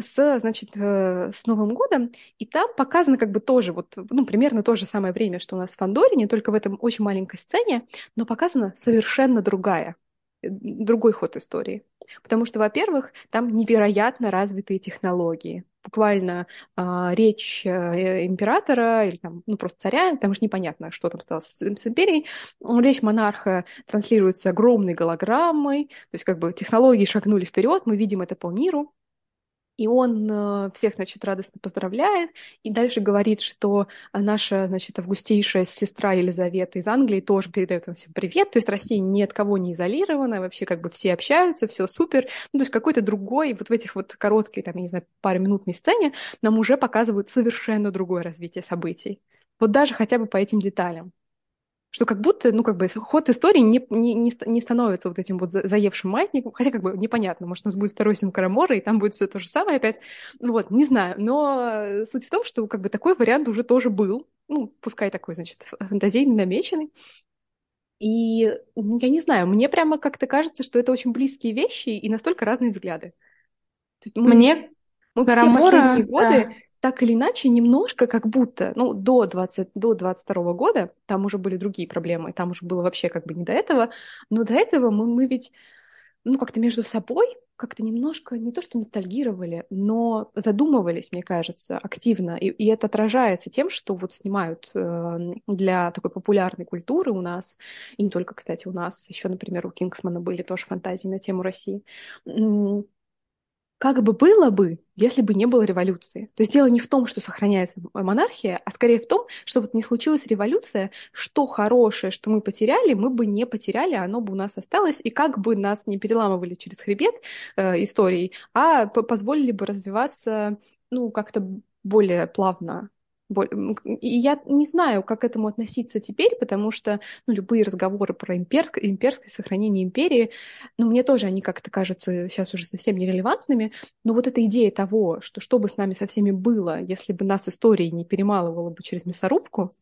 Speaker 2: с, значит, э, с Новым годом, и там показано как бы тоже вот, ну, примерно то же самое время, что у нас в Фандорине, только в этом очень маленькой сцене, но показана совершенно другая, э, другой ход истории. Потому что, во-первых, там невероятно развитые технологии. Буквально э, речь э, императора или там, ну, просто царя, там же непонятно, что там стало с, с империей. Речь монарха транслируется огромной голограммой, то есть как бы технологии шагнули вперед, мы видим это по миру. И он э, всех, значит, радостно поздравляет, и дальше говорит, что наша, значит, августейшая сестра Елизавета из Англии тоже передает вам всем привет, то есть Россия ни от кого не изолирована, вообще как бы все общаются, все супер. Ну, то есть какой-то другой, вот в этих вот короткой, там, я не знаю, паре минутной сцене нам уже показывают совершенно другое развитие событий. Вот даже хотя бы по этим деталям что как будто, ну, как бы ход истории не, не, не становится вот этим вот заевшим маятником, хотя как бы непонятно, может, у нас будет второй сын Карамора, и там будет все то же самое опять, ну, вот, не знаю, но суть в том, что как бы такой вариант уже тоже был, ну, пускай такой, значит, фантазийный, намеченный, и ну, я не знаю, мне прямо как-то кажется, что это очень близкие вещи и настолько разные взгляды.
Speaker 1: То есть мы, мне
Speaker 2: мы Карамора, все последние годы да так или иначе, немножко как будто, ну, до, 20, до 22 года, там уже были другие проблемы, там уже было вообще как бы не до этого, но до этого мы, мы ведь, ну, как-то между собой как-то немножко, не то что ностальгировали, но задумывались, мне кажется, активно. И, и это отражается тем, что вот снимают э, для такой популярной культуры у нас, и не только, кстати, у нас, еще, например, у Кингсмана были тоже фантазии на тему России как бы было бы, если бы не было революции. То есть дело не в том, что сохраняется монархия, а скорее в том, что вот не случилась революция, что хорошее, что мы потеряли, мы бы не потеряли, оно бы у нас осталось, и как бы нас не переламывали через хребет э, историей, а позволили бы развиваться ну, как-то более плавно и я не знаю, как к этому относиться теперь, потому что ну, любые разговоры про импер... имперское сохранение империи, ну, мне тоже они как-то кажутся сейчас уже совсем нерелевантными, но вот эта идея того, что что бы с нами со всеми было, если бы нас история не перемалывала бы через мясорубку,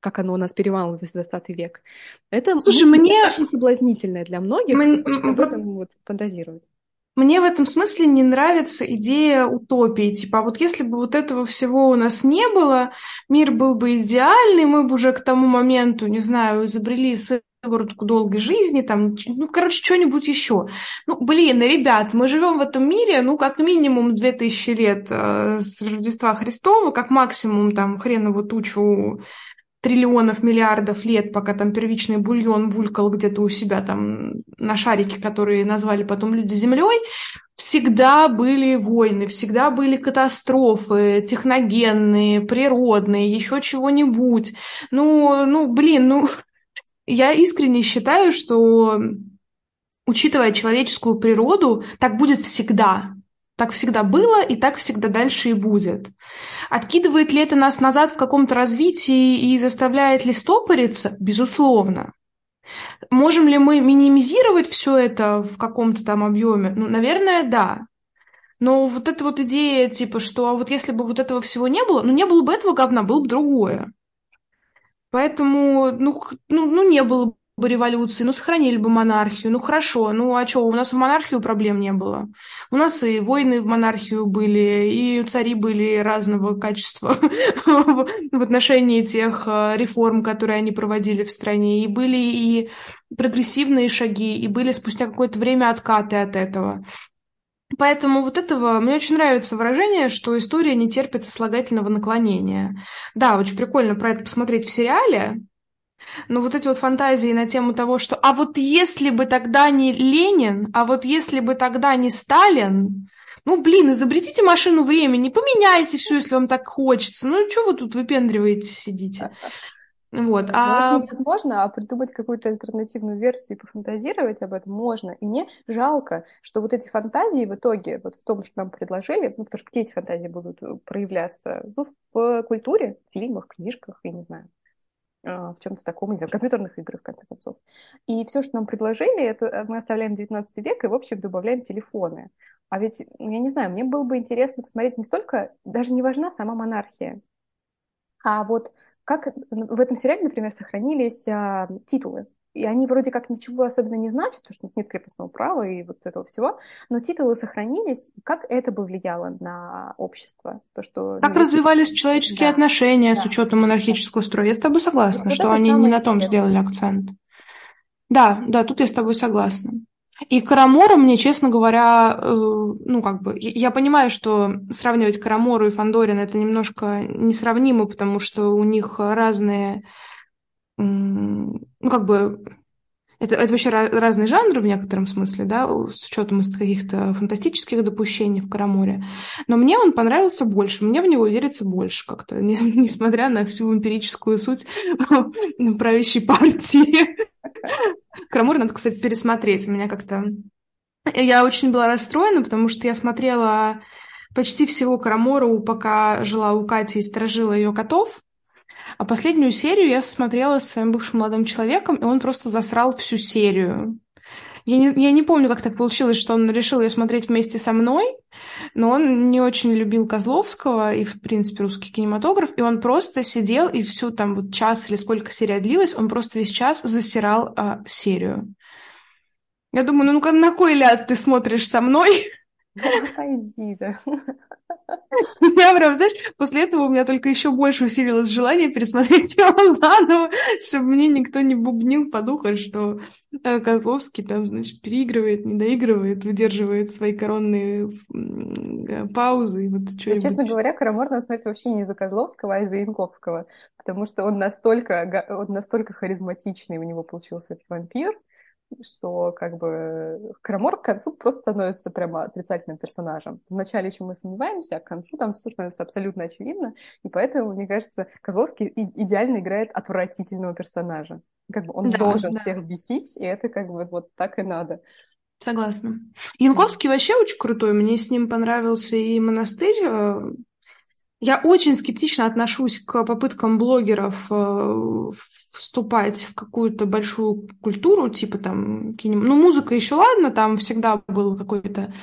Speaker 2: как оно у нас перемалывалось в 20 век, это
Speaker 1: Слушай, мне...
Speaker 2: очень соблазнительное для многих, мне... об этом вот фантазировать.
Speaker 1: Мне в этом смысле не нравится идея утопии. Типа, а вот если бы вот этого всего у нас не было, мир был бы идеальный, мы бы уже к тому моменту, не знаю, изобрели сыворотку долгой жизни, там, ну, короче, что-нибудь еще. Ну, блин, ребят, мы живем в этом мире, ну, как минимум 2000 лет э, с Рождества Христова, как максимум, там, хренову тучу триллионов, миллиардов лет, пока там первичный бульон булькал где-то у себя там на шарике, которые назвали потом люди Землей, всегда были войны, всегда были катастрофы техногенные, природные, еще чего-нибудь. Ну, ну, блин, ну, я искренне считаю, что учитывая человеческую природу, так будет всегда. Так всегда было, и так всегда дальше и будет. Откидывает ли это нас назад в каком-то развитии и заставляет ли стопориться? Безусловно. Можем ли мы минимизировать все это в каком-то там объеме? Ну, наверное, да. Но вот эта вот идея, типа, что а вот если бы вот этого всего не было, ну, не было бы этого говна, было бы другое. Поэтому, ну, ну, ну не было бы революции, ну, сохранили бы монархию, ну, хорошо, ну, а что, у нас в монархию проблем не было. У нас и войны в монархию были, и цари были разного качества в отношении тех э, реформ, которые они проводили в стране, и были и прогрессивные шаги, и были спустя какое-то время откаты от этого. Поэтому вот этого мне очень нравится выражение, что история не терпит сослагательного наклонения. Да, очень прикольно про это посмотреть в сериале, но вот эти вот фантазии на тему того, что а вот если бы тогда не Ленин, а вот если бы тогда не Сталин, ну, блин, изобретите машину времени, поменяйте все, если вам так хочется. Ну, что вы тут выпендриваете, сидите? Вот,
Speaker 2: а... Ну, невозможно, а придумать какую-то альтернативную версию и пофантазировать об этом можно. И мне жалко, что вот эти фантазии в итоге, вот в том, что нам предложили, ну, потому что где эти фантазии будут проявляться? Ну, в культуре, в фильмах, книжках, я не знаю. А, в чем-то таком, не знаю, компьютерных играх, в конце концов. И все, что нам предложили, это э, мы оставляем 19 век и, в общем, добавляем телефоны. А ведь, ну, я не знаю, мне было бы интересно посмотреть не столько, даже не важна сама монархия, а вот как в этом сериале, например, сохранились а, титулы и они вроде как ничего особенно не значат, потому что нет крепостного права и вот этого всего, но титулы сохранились. Как это бы влияло на общество? То, что
Speaker 1: как развивались человеческие да. отношения да. с учетом монархического строя? Я с тобой согласна, вот что они не на том сделали акцент. Да, да, тут я с тобой согласна. И Карамора мне, честно говоря, э, ну, как бы, я понимаю, что сравнивать Карамору и Фандорин это немножко несравнимо, потому что у них разные ну, как бы, Это, это вообще разные жанры в некотором смысле, да, с учетом из каких-то фантастических допущений в Караморе. Но мне он понравился больше, мне в него верится больше как-то, несмотря на всю эмпирическую суть правящей партии. Карамур надо, кстати, пересмотреть. У меня как-то... Я очень была расстроена, потому что я смотрела почти всего Карамору, пока жила у Кати и сторожила ее котов. А последнюю серию я смотрела с своим бывшим молодым человеком, и он просто засрал всю серию. Я не, я не помню, как так получилось, что он решил ее смотреть вместе со мной, но он не очень любил Козловского и, в принципе, русский кинематограф, и он просто сидел и всю там вот час или сколько серия длилась, он просто весь час засирал а, серию. Я думаю, ну на кой ляд ты смотришь со мной?
Speaker 2: Пойди, да.
Speaker 1: Я прям, знаешь, после этого у меня только еще больше усилилось желание пересмотреть его заново, чтобы мне никто не бубнил по духу, что э, Козловский там, значит, переигрывает, не доигрывает, выдерживает свои коронные э, паузы и вот
Speaker 2: что Честно говоря, Карамор надо смотреть вообще не из-за Козловского, а из-за Янковского, потому что он настолько, он настолько харизматичный, у него получился этот вампир, что как бы Крамор к концу просто становится прямо отрицательным персонажем. Вначале еще мы сомневаемся, а к концу там все становится абсолютно очевидно, и поэтому, мне кажется, Козловский идеально играет отвратительного персонажа. Как бы он да, должен да. всех бесить, и это как бы вот так и надо.
Speaker 1: Согласна. Янковский вообще очень крутой. Мне с ним понравился и монастырь э, я очень скептично отношусь к попыткам блогеров э, вступать в какую-то большую культуру, типа там, кинем... ну, музыка еще ладно, там всегда был какой-то...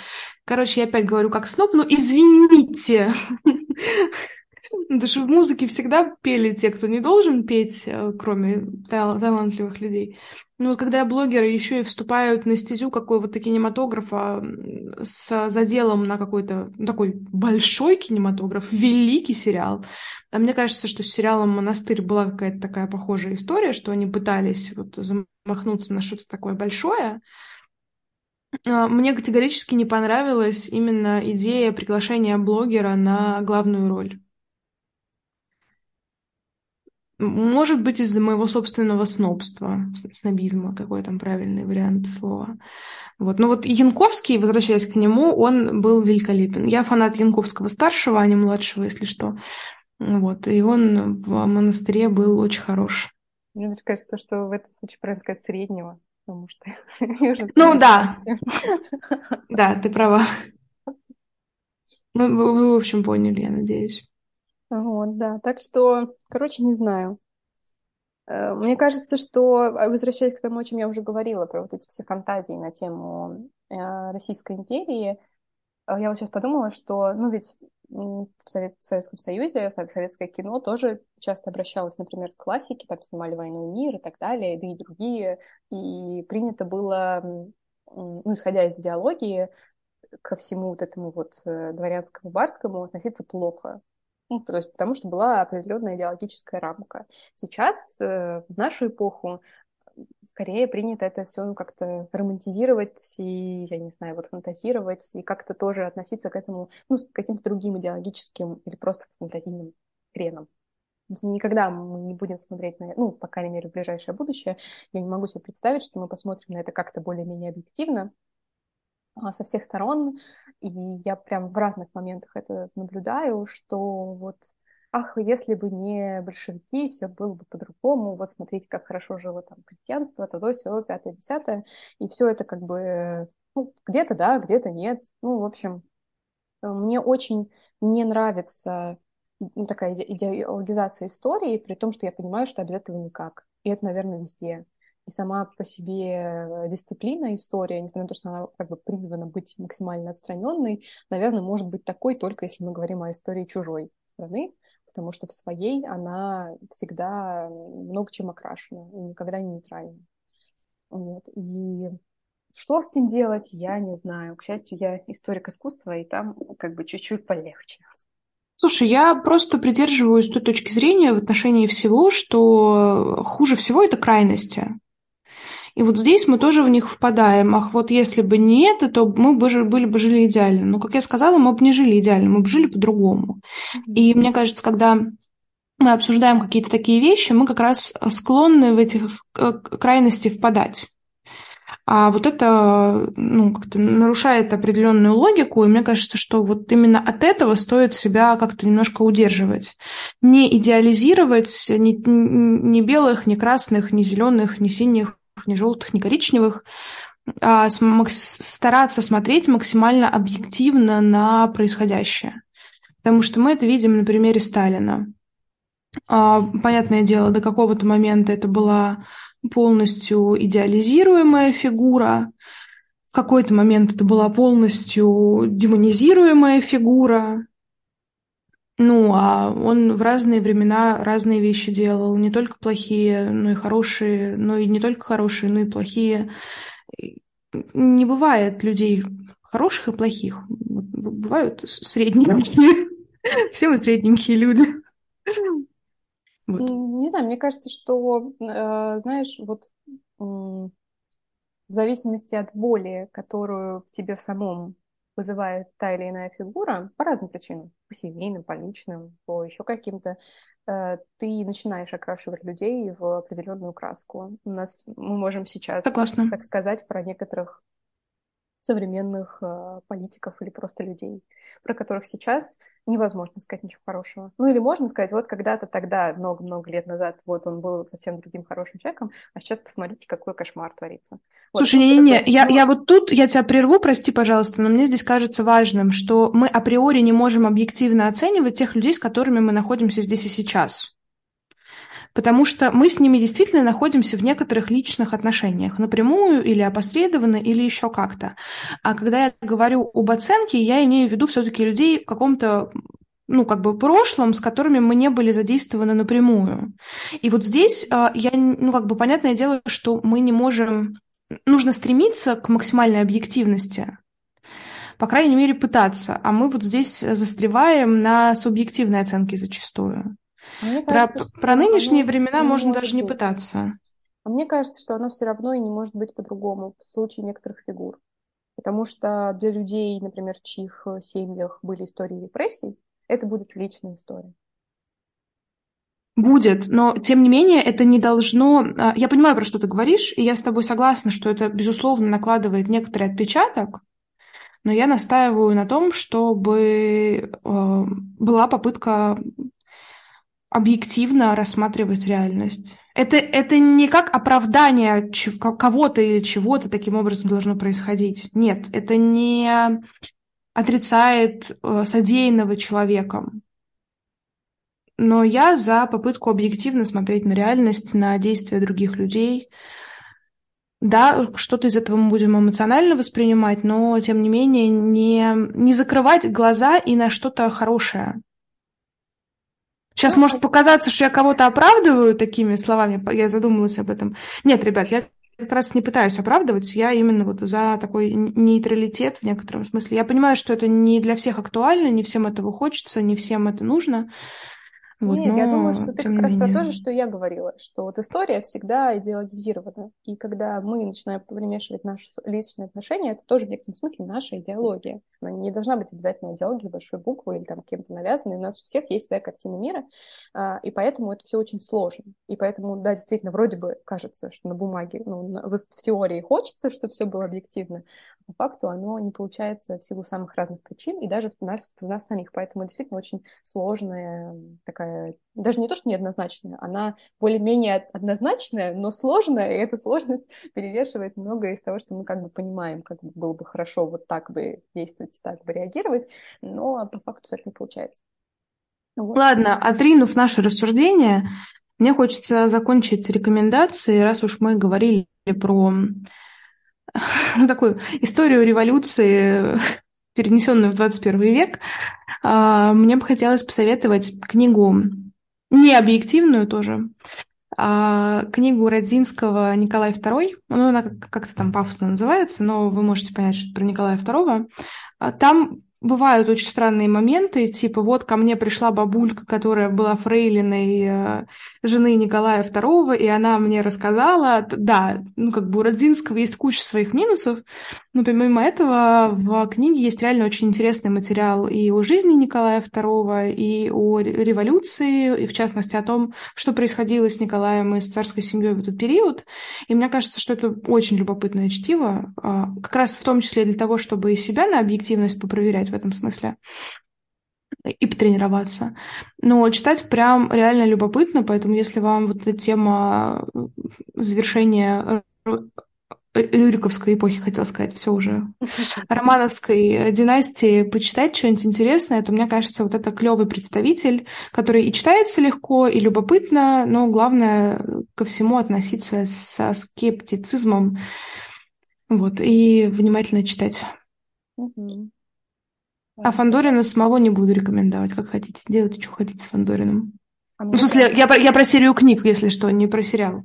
Speaker 1: Короче, я опять говорю как сноп, но извините. Потому что в музыке всегда пели те, кто не должен петь, э, кроме талантливых людей. Ну, когда блогеры еще и вступают на стезю какого-то кинематографа с заделом на какой-то ну, такой большой кинематограф, великий сериал. А мне кажется, что с сериалом «Монастырь» была какая-то такая похожая история, что они пытались вот замахнуться на что-то такое большое. А, мне категорически не понравилась именно идея приглашения блогера на главную роль. Может быть, из-за моего собственного снобства, снобизма, какой там правильный вариант слова. Вот. Но вот Янковский, возвращаясь к нему, он был великолепен. Я фанат Янковского старшего, а не младшего, если что. Вот. И он в монастыре был очень хорош.
Speaker 2: Мне кажется, что в этом случае правильно сказать среднего, потому что...
Speaker 1: Ну да, да, ты права. Вы, в общем, поняли, я надеюсь.
Speaker 2: Вот, да. Так что, короче, не знаю. Э, мне кажется, что, а, возвращаясь к тому, о чем я уже говорила, про вот эти все фантазии на тему э, Российской империи, э, я вот сейчас подумала, что, ну ведь в, Совет, в Советском Союзе советское кино тоже часто обращалось, например, к классике, там снимали «Войну и мир» и так далее, да и другие, и принято было, ну, исходя из идеологии, ко всему вот этому вот дворянскому, барскому относиться плохо. Ну, то есть потому что была определенная идеологическая рамка. Сейчас, э, в нашу эпоху, скорее принято это все как-то романтизировать и, я не знаю, вот фантазировать, и как-то тоже относиться к этому, ну, с каким-то другим идеологическим или просто фантазийным хреном. Никогда мы не будем смотреть на, ну, по крайней мере, в ближайшее будущее. Я не могу себе представить, что мы посмотрим на это как-то более-менее объективно, со всех сторон, и я прям в разных моментах это наблюдаю, что вот ах, если бы не большевики, все было бы по-другому, вот смотрите, как хорошо жило там крестьянство, то все пятое, десятое, и все это как бы, ну, где-то да, где-то нет, ну, в общем, мне очень не нравится ну, такая идеологизация истории, при том, что я понимаю, что без этого никак, и это, наверное, везде и сама по себе дисциплина, история, несмотря на то, что она как бы призвана быть максимально отстраненной, наверное, может быть такой только если мы говорим о истории чужой страны, потому что в своей она всегда много чем окрашена и никогда не нейтральна. Вот. И что с этим делать, я не знаю. К счастью, я историк искусства, и там как бы чуть-чуть полегче.
Speaker 1: Слушай, я просто придерживаюсь той точки зрения в отношении всего, что хуже всего это крайности. И вот здесь мы тоже в них впадаем. Ах, вот если бы не это, то мы бы были бы жили идеально. Но, как я сказала, мы бы не жили идеально, мы бы жили по-другому. И мне кажется, когда мы обсуждаем какие-то такие вещи, мы как раз склонны в эти крайности впадать. А вот это ну, как-то нарушает определенную логику, и мне кажется, что вот именно от этого стоит себя как-то немножко удерживать. Не идеализировать ни, ни белых, ни красных, ни зеленых, ни синих, ни желтых, ни коричневых, а стараться смотреть максимально объективно на происходящее. Потому что мы это видим на примере Сталина. А, понятное дело, до какого-то момента это была полностью идеализируемая фигура, в какой-то момент это была полностью демонизируемая фигура. Ну, а он в разные времена разные вещи делал, не только плохие, но и хорошие, но и не только хорошие, но и плохие. Не бывает людей хороших и плохих. Бывают средненькие. Все мы средненькие люди.
Speaker 2: Не знаю, мне кажется, что, э, знаешь, вот в зависимости от боли, которую в тебе в самом вызывает та или иная фигура, по разным причинам, по семейным, по личным, по еще каким-то, э, ты начинаешь окрашивать людей в определенную краску. У нас мы можем сейчас,
Speaker 1: Согласна.
Speaker 2: так сказать, про некоторых современных э, политиков или просто людей, про которых сейчас невозможно сказать ничего хорошего. Ну или можно сказать, вот когда-то тогда, много-много лет назад, вот он был совсем другим хорошим человеком, а сейчас посмотрите, какой кошмар творится.
Speaker 1: Слушай, не-не-не, вот, я, я вот тут, я тебя прерву, прости, пожалуйста, но мне здесь кажется важным, что мы априори не можем объективно оценивать тех людей, с которыми мы находимся здесь и сейчас потому что мы с ними действительно находимся в некоторых личных отношениях, напрямую или опосредованно, или еще как-то. А когда я говорю об оценке, я имею в виду все-таки людей в каком-то ну, как бы прошлом, с которыми мы не были задействованы напрямую. И вот здесь а, я, ну, как бы понятное дело, что мы не можем, нужно стремиться к максимальной объективности, по крайней мере, пытаться. А мы вот здесь застреваем на субъективной оценке зачастую. Мне про, кажется, про нынешние времена можно даже быть. не пытаться.
Speaker 2: А мне кажется, что оно все равно и не может быть по-другому в случае некоторых фигур. Потому что для людей, например, в чьих э, семьях были истории репрессий, это будет личная история.
Speaker 1: Будет, но тем не менее это не должно... А, я понимаю, про что ты говоришь, и я с тобой согласна, что это, безусловно, накладывает некоторый отпечаток, но я настаиваю на том, чтобы э, была попытка объективно рассматривать реальность. Это, это не как оправдание кого-то или чего-то таким образом должно происходить. Нет, это не отрицает э, содеянного человеком. Но я за попытку объективно смотреть на реальность, на действия других людей. Да, что-то из этого мы будем эмоционально воспринимать, но, тем не менее, не, не закрывать глаза и на что-то хорошее. Сейчас может показаться, что я кого-то оправдываю такими словами, я задумалась об этом. Нет, ребят, я как раз не пытаюсь оправдывать, я именно вот за такой нейтралитет в некотором смысле. Я понимаю, что это не для всех актуально, не всем этого хочется, не всем это нужно,
Speaker 2: вот, Нет, но, я думаю, что ты как раз про то же, что я говорила, что вот история всегда идеологизирована. И когда мы начинаем примешивать наши личные отношения, это тоже в некотором смысле наша идеология. Она не должна быть обязательно идеологией с большой буквы или там кем-то навязанной. У нас у всех есть своя картина мира, а, и поэтому это все очень сложно. И поэтому, да, действительно, вроде бы кажется, что на бумаге, ну, в теории хочется, чтобы все было объективно, а по факту оно не получается в силу самых разных причин, и даже в нас, в нас самих. Поэтому действительно очень сложная такая Э, даже не то, что неоднозначная, она более-менее однозначная, но сложная, и эта сложность перевешивает многое из того, что мы как бы понимаем, как бы было бы хорошо вот так бы действовать, так бы реагировать, но по факту так не получается.
Speaker 1: Вот. Ладно, отринув наше рассуждение, мне хочется закончить рекомендации, раз уж мы говорили про ну, такую историю революции, перенесенную в 21 век. А, мне бы хотелось посоветовать книгу, не объективную тоже, а книгу Родзинского «Николай II». Ну, она как-то там пафосно называется, но вы можете понять, что это про Николая II. А там бывают очень странные моменты, типа вот ко мне пришла бабулька, которая была фрейлиной э, жены Николая II, и она мне рассказала, да, ну как бы у Родзинского есть куча своих минусов, но помимо этого в книге есть реально очень интересный материал и о жизни Николая II, и о революции, и в частности о том, что происходило с Николаем и с царской семьей в этот период. И мне кажется, что это очень любопытное чтиво, а, как раз в том числе для того, чтобы и себя на объективность попроверять в этом смысле и потренироваться. Но читать прям реально любопытно, поэтому если вам вот эта тема э, завершения Рюриковской эпохи, хотела сказать, все уже, романовской династии, почитать что-нибудь интересное, то мне кажется, вот это клевый представитель, который и читается легко, и любопытно, но главное ко всему относиться со скептицизмом, вот, и внимательно читать. А Фандорина самого не буду рекомендовать, как хотите. Делайте, что хотите с Фандорином. А ну, в смысле, я, я про серию книг, если что, не про сериал.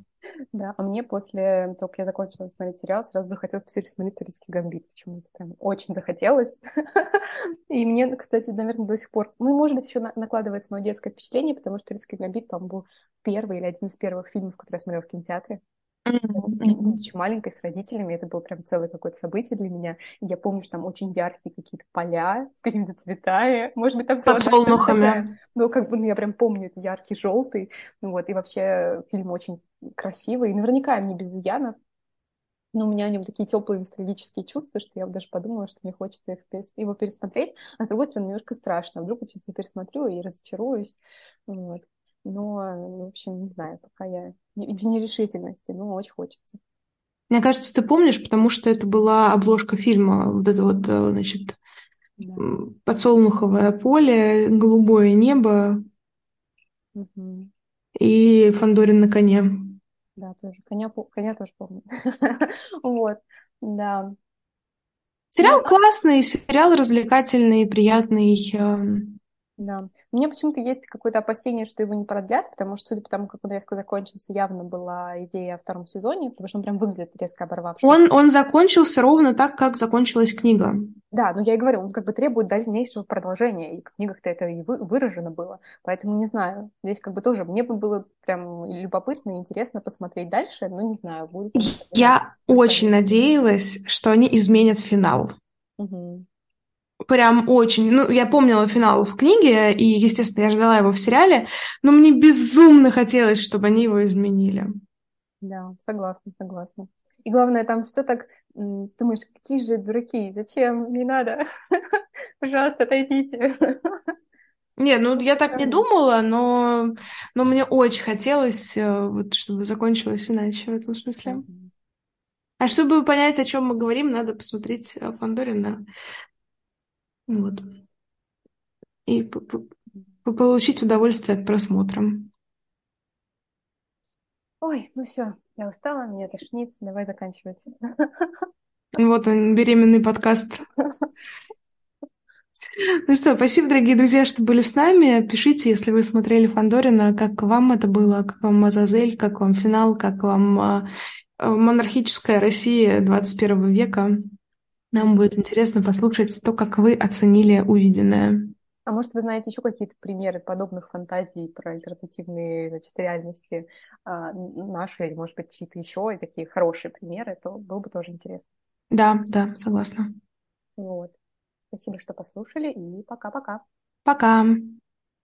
Speaker 2: Да, а мне после того, как я закончила смотреть сериал, сразу захотелось пересмотреть «Турецкий гамбит». Почему-то прям очень захотелось. И мне, кстати, наверное, до сих пор... Ну, может быть, еще накладывается мое детское впечатление, потому что «Турецкий гамбит», по-моему, был первый или один из первых фильмов, который я смотрела в кинотеатре. Будучи маленькой с родителями, это было прям целое какое-то событие для меня. И я помню, что там очень яркие какие-то поля с какими-то цветами. Может быть, там
Speaker 1: Подсолнухами.
Speaker 2: Ну, как бы, ну, я прям помню, это яркий желтый. Ну, вот, и вообще фильм очень красивый. И наверняка не без изъянов. Но у меня они такие теплые ностальгические чувства, что я даже подумала, что мне хочется его пересмотреть. А с другой стороны, немножко страшно. Вдруг я сейчас я пересмотрю и разочаруюсь. Вот. Но, в общем, не знаю, пока я в нерешительности, но очень хочется.
Speaker 1: Мне кажется, ты помнишь, потому что это была обложка фильма, вот это вот, э, значит, да. подсолнуховое поле, голубое небо угу. и Фандорин на коне.
Speaker 2: Да, тоже. Коня, коня тоже помню. вот, да.
Speaker 1: Сериал ну, классный, сериал развлекательный, приятный.
Speaker 2: Да. У меня почему-то есть какое-то опасение, что его не продлят, потому что, судя по тому, как он резко закончился, явно была идея о втором сезоне, потому что он прям выглядит резко оборвавшись.
Speaker 1: Он, он закончился ровно так, как закончилась книга.
Speaker 2: Да, но я и говорю, он как бы требует дальнейшего продолжения, и в книгах-то это и вы, выражено было, поэтому не знаю. Здесь как бы тоже мне бы было прям любопытно и интересно посмотреть дальше, но не знаю, будет.
Speaker 1: Я очень надеялась, что они изменят финал.
Speaker 2: Угу.
Speaker 1: Прям очень. Ну, я помнила финал в книге, и, естественно, я ждала его в сериале, но мне безумно хотелось, чтобы они его изменили.
Speaker 2: Да, согласна, согласна. И главное, там все так, думаешь, какие же дураки, зачем, не надо, пожалуйста, отойдите.
Speaker 1: Нет, ну я так не думала, но, но мне очень хотелось, э, вот, чтобы закончилось иначе в этом смысле. А чтобы понять, о чем мы говорим, надо посмотреть э, Фандорина. Вот. И получить удовольствие от просмотра.
Speaker 2: Ой, ну все, я устала, меня тошнит, давай заканчивать.
Speaker 1: Вот он, беременный подкаст. Ну что, спасибо, дорогие друзья, что были с нами. Пишите, если вы смотрели Фандорина, как вам это было, как вам Азазель, как вам финал, как вам а, монархическая Россия 21 века. Нам будет интересно послушать то, как вы оценили увиденное.
Speaker 2: А может, вы знаете еще какие-то примеры подобных фантазий про альтернативные значит, реальности а, наши, или, может быть, чьи-то еще, и такие хорошие примеры, то было бы тоже интересно.
Speaker 1: Да, да, согласна.
Speaker 2: Вот. Спасибо, что послушали, и пока-пока.
Speaker 1: Пока. -пока. пока.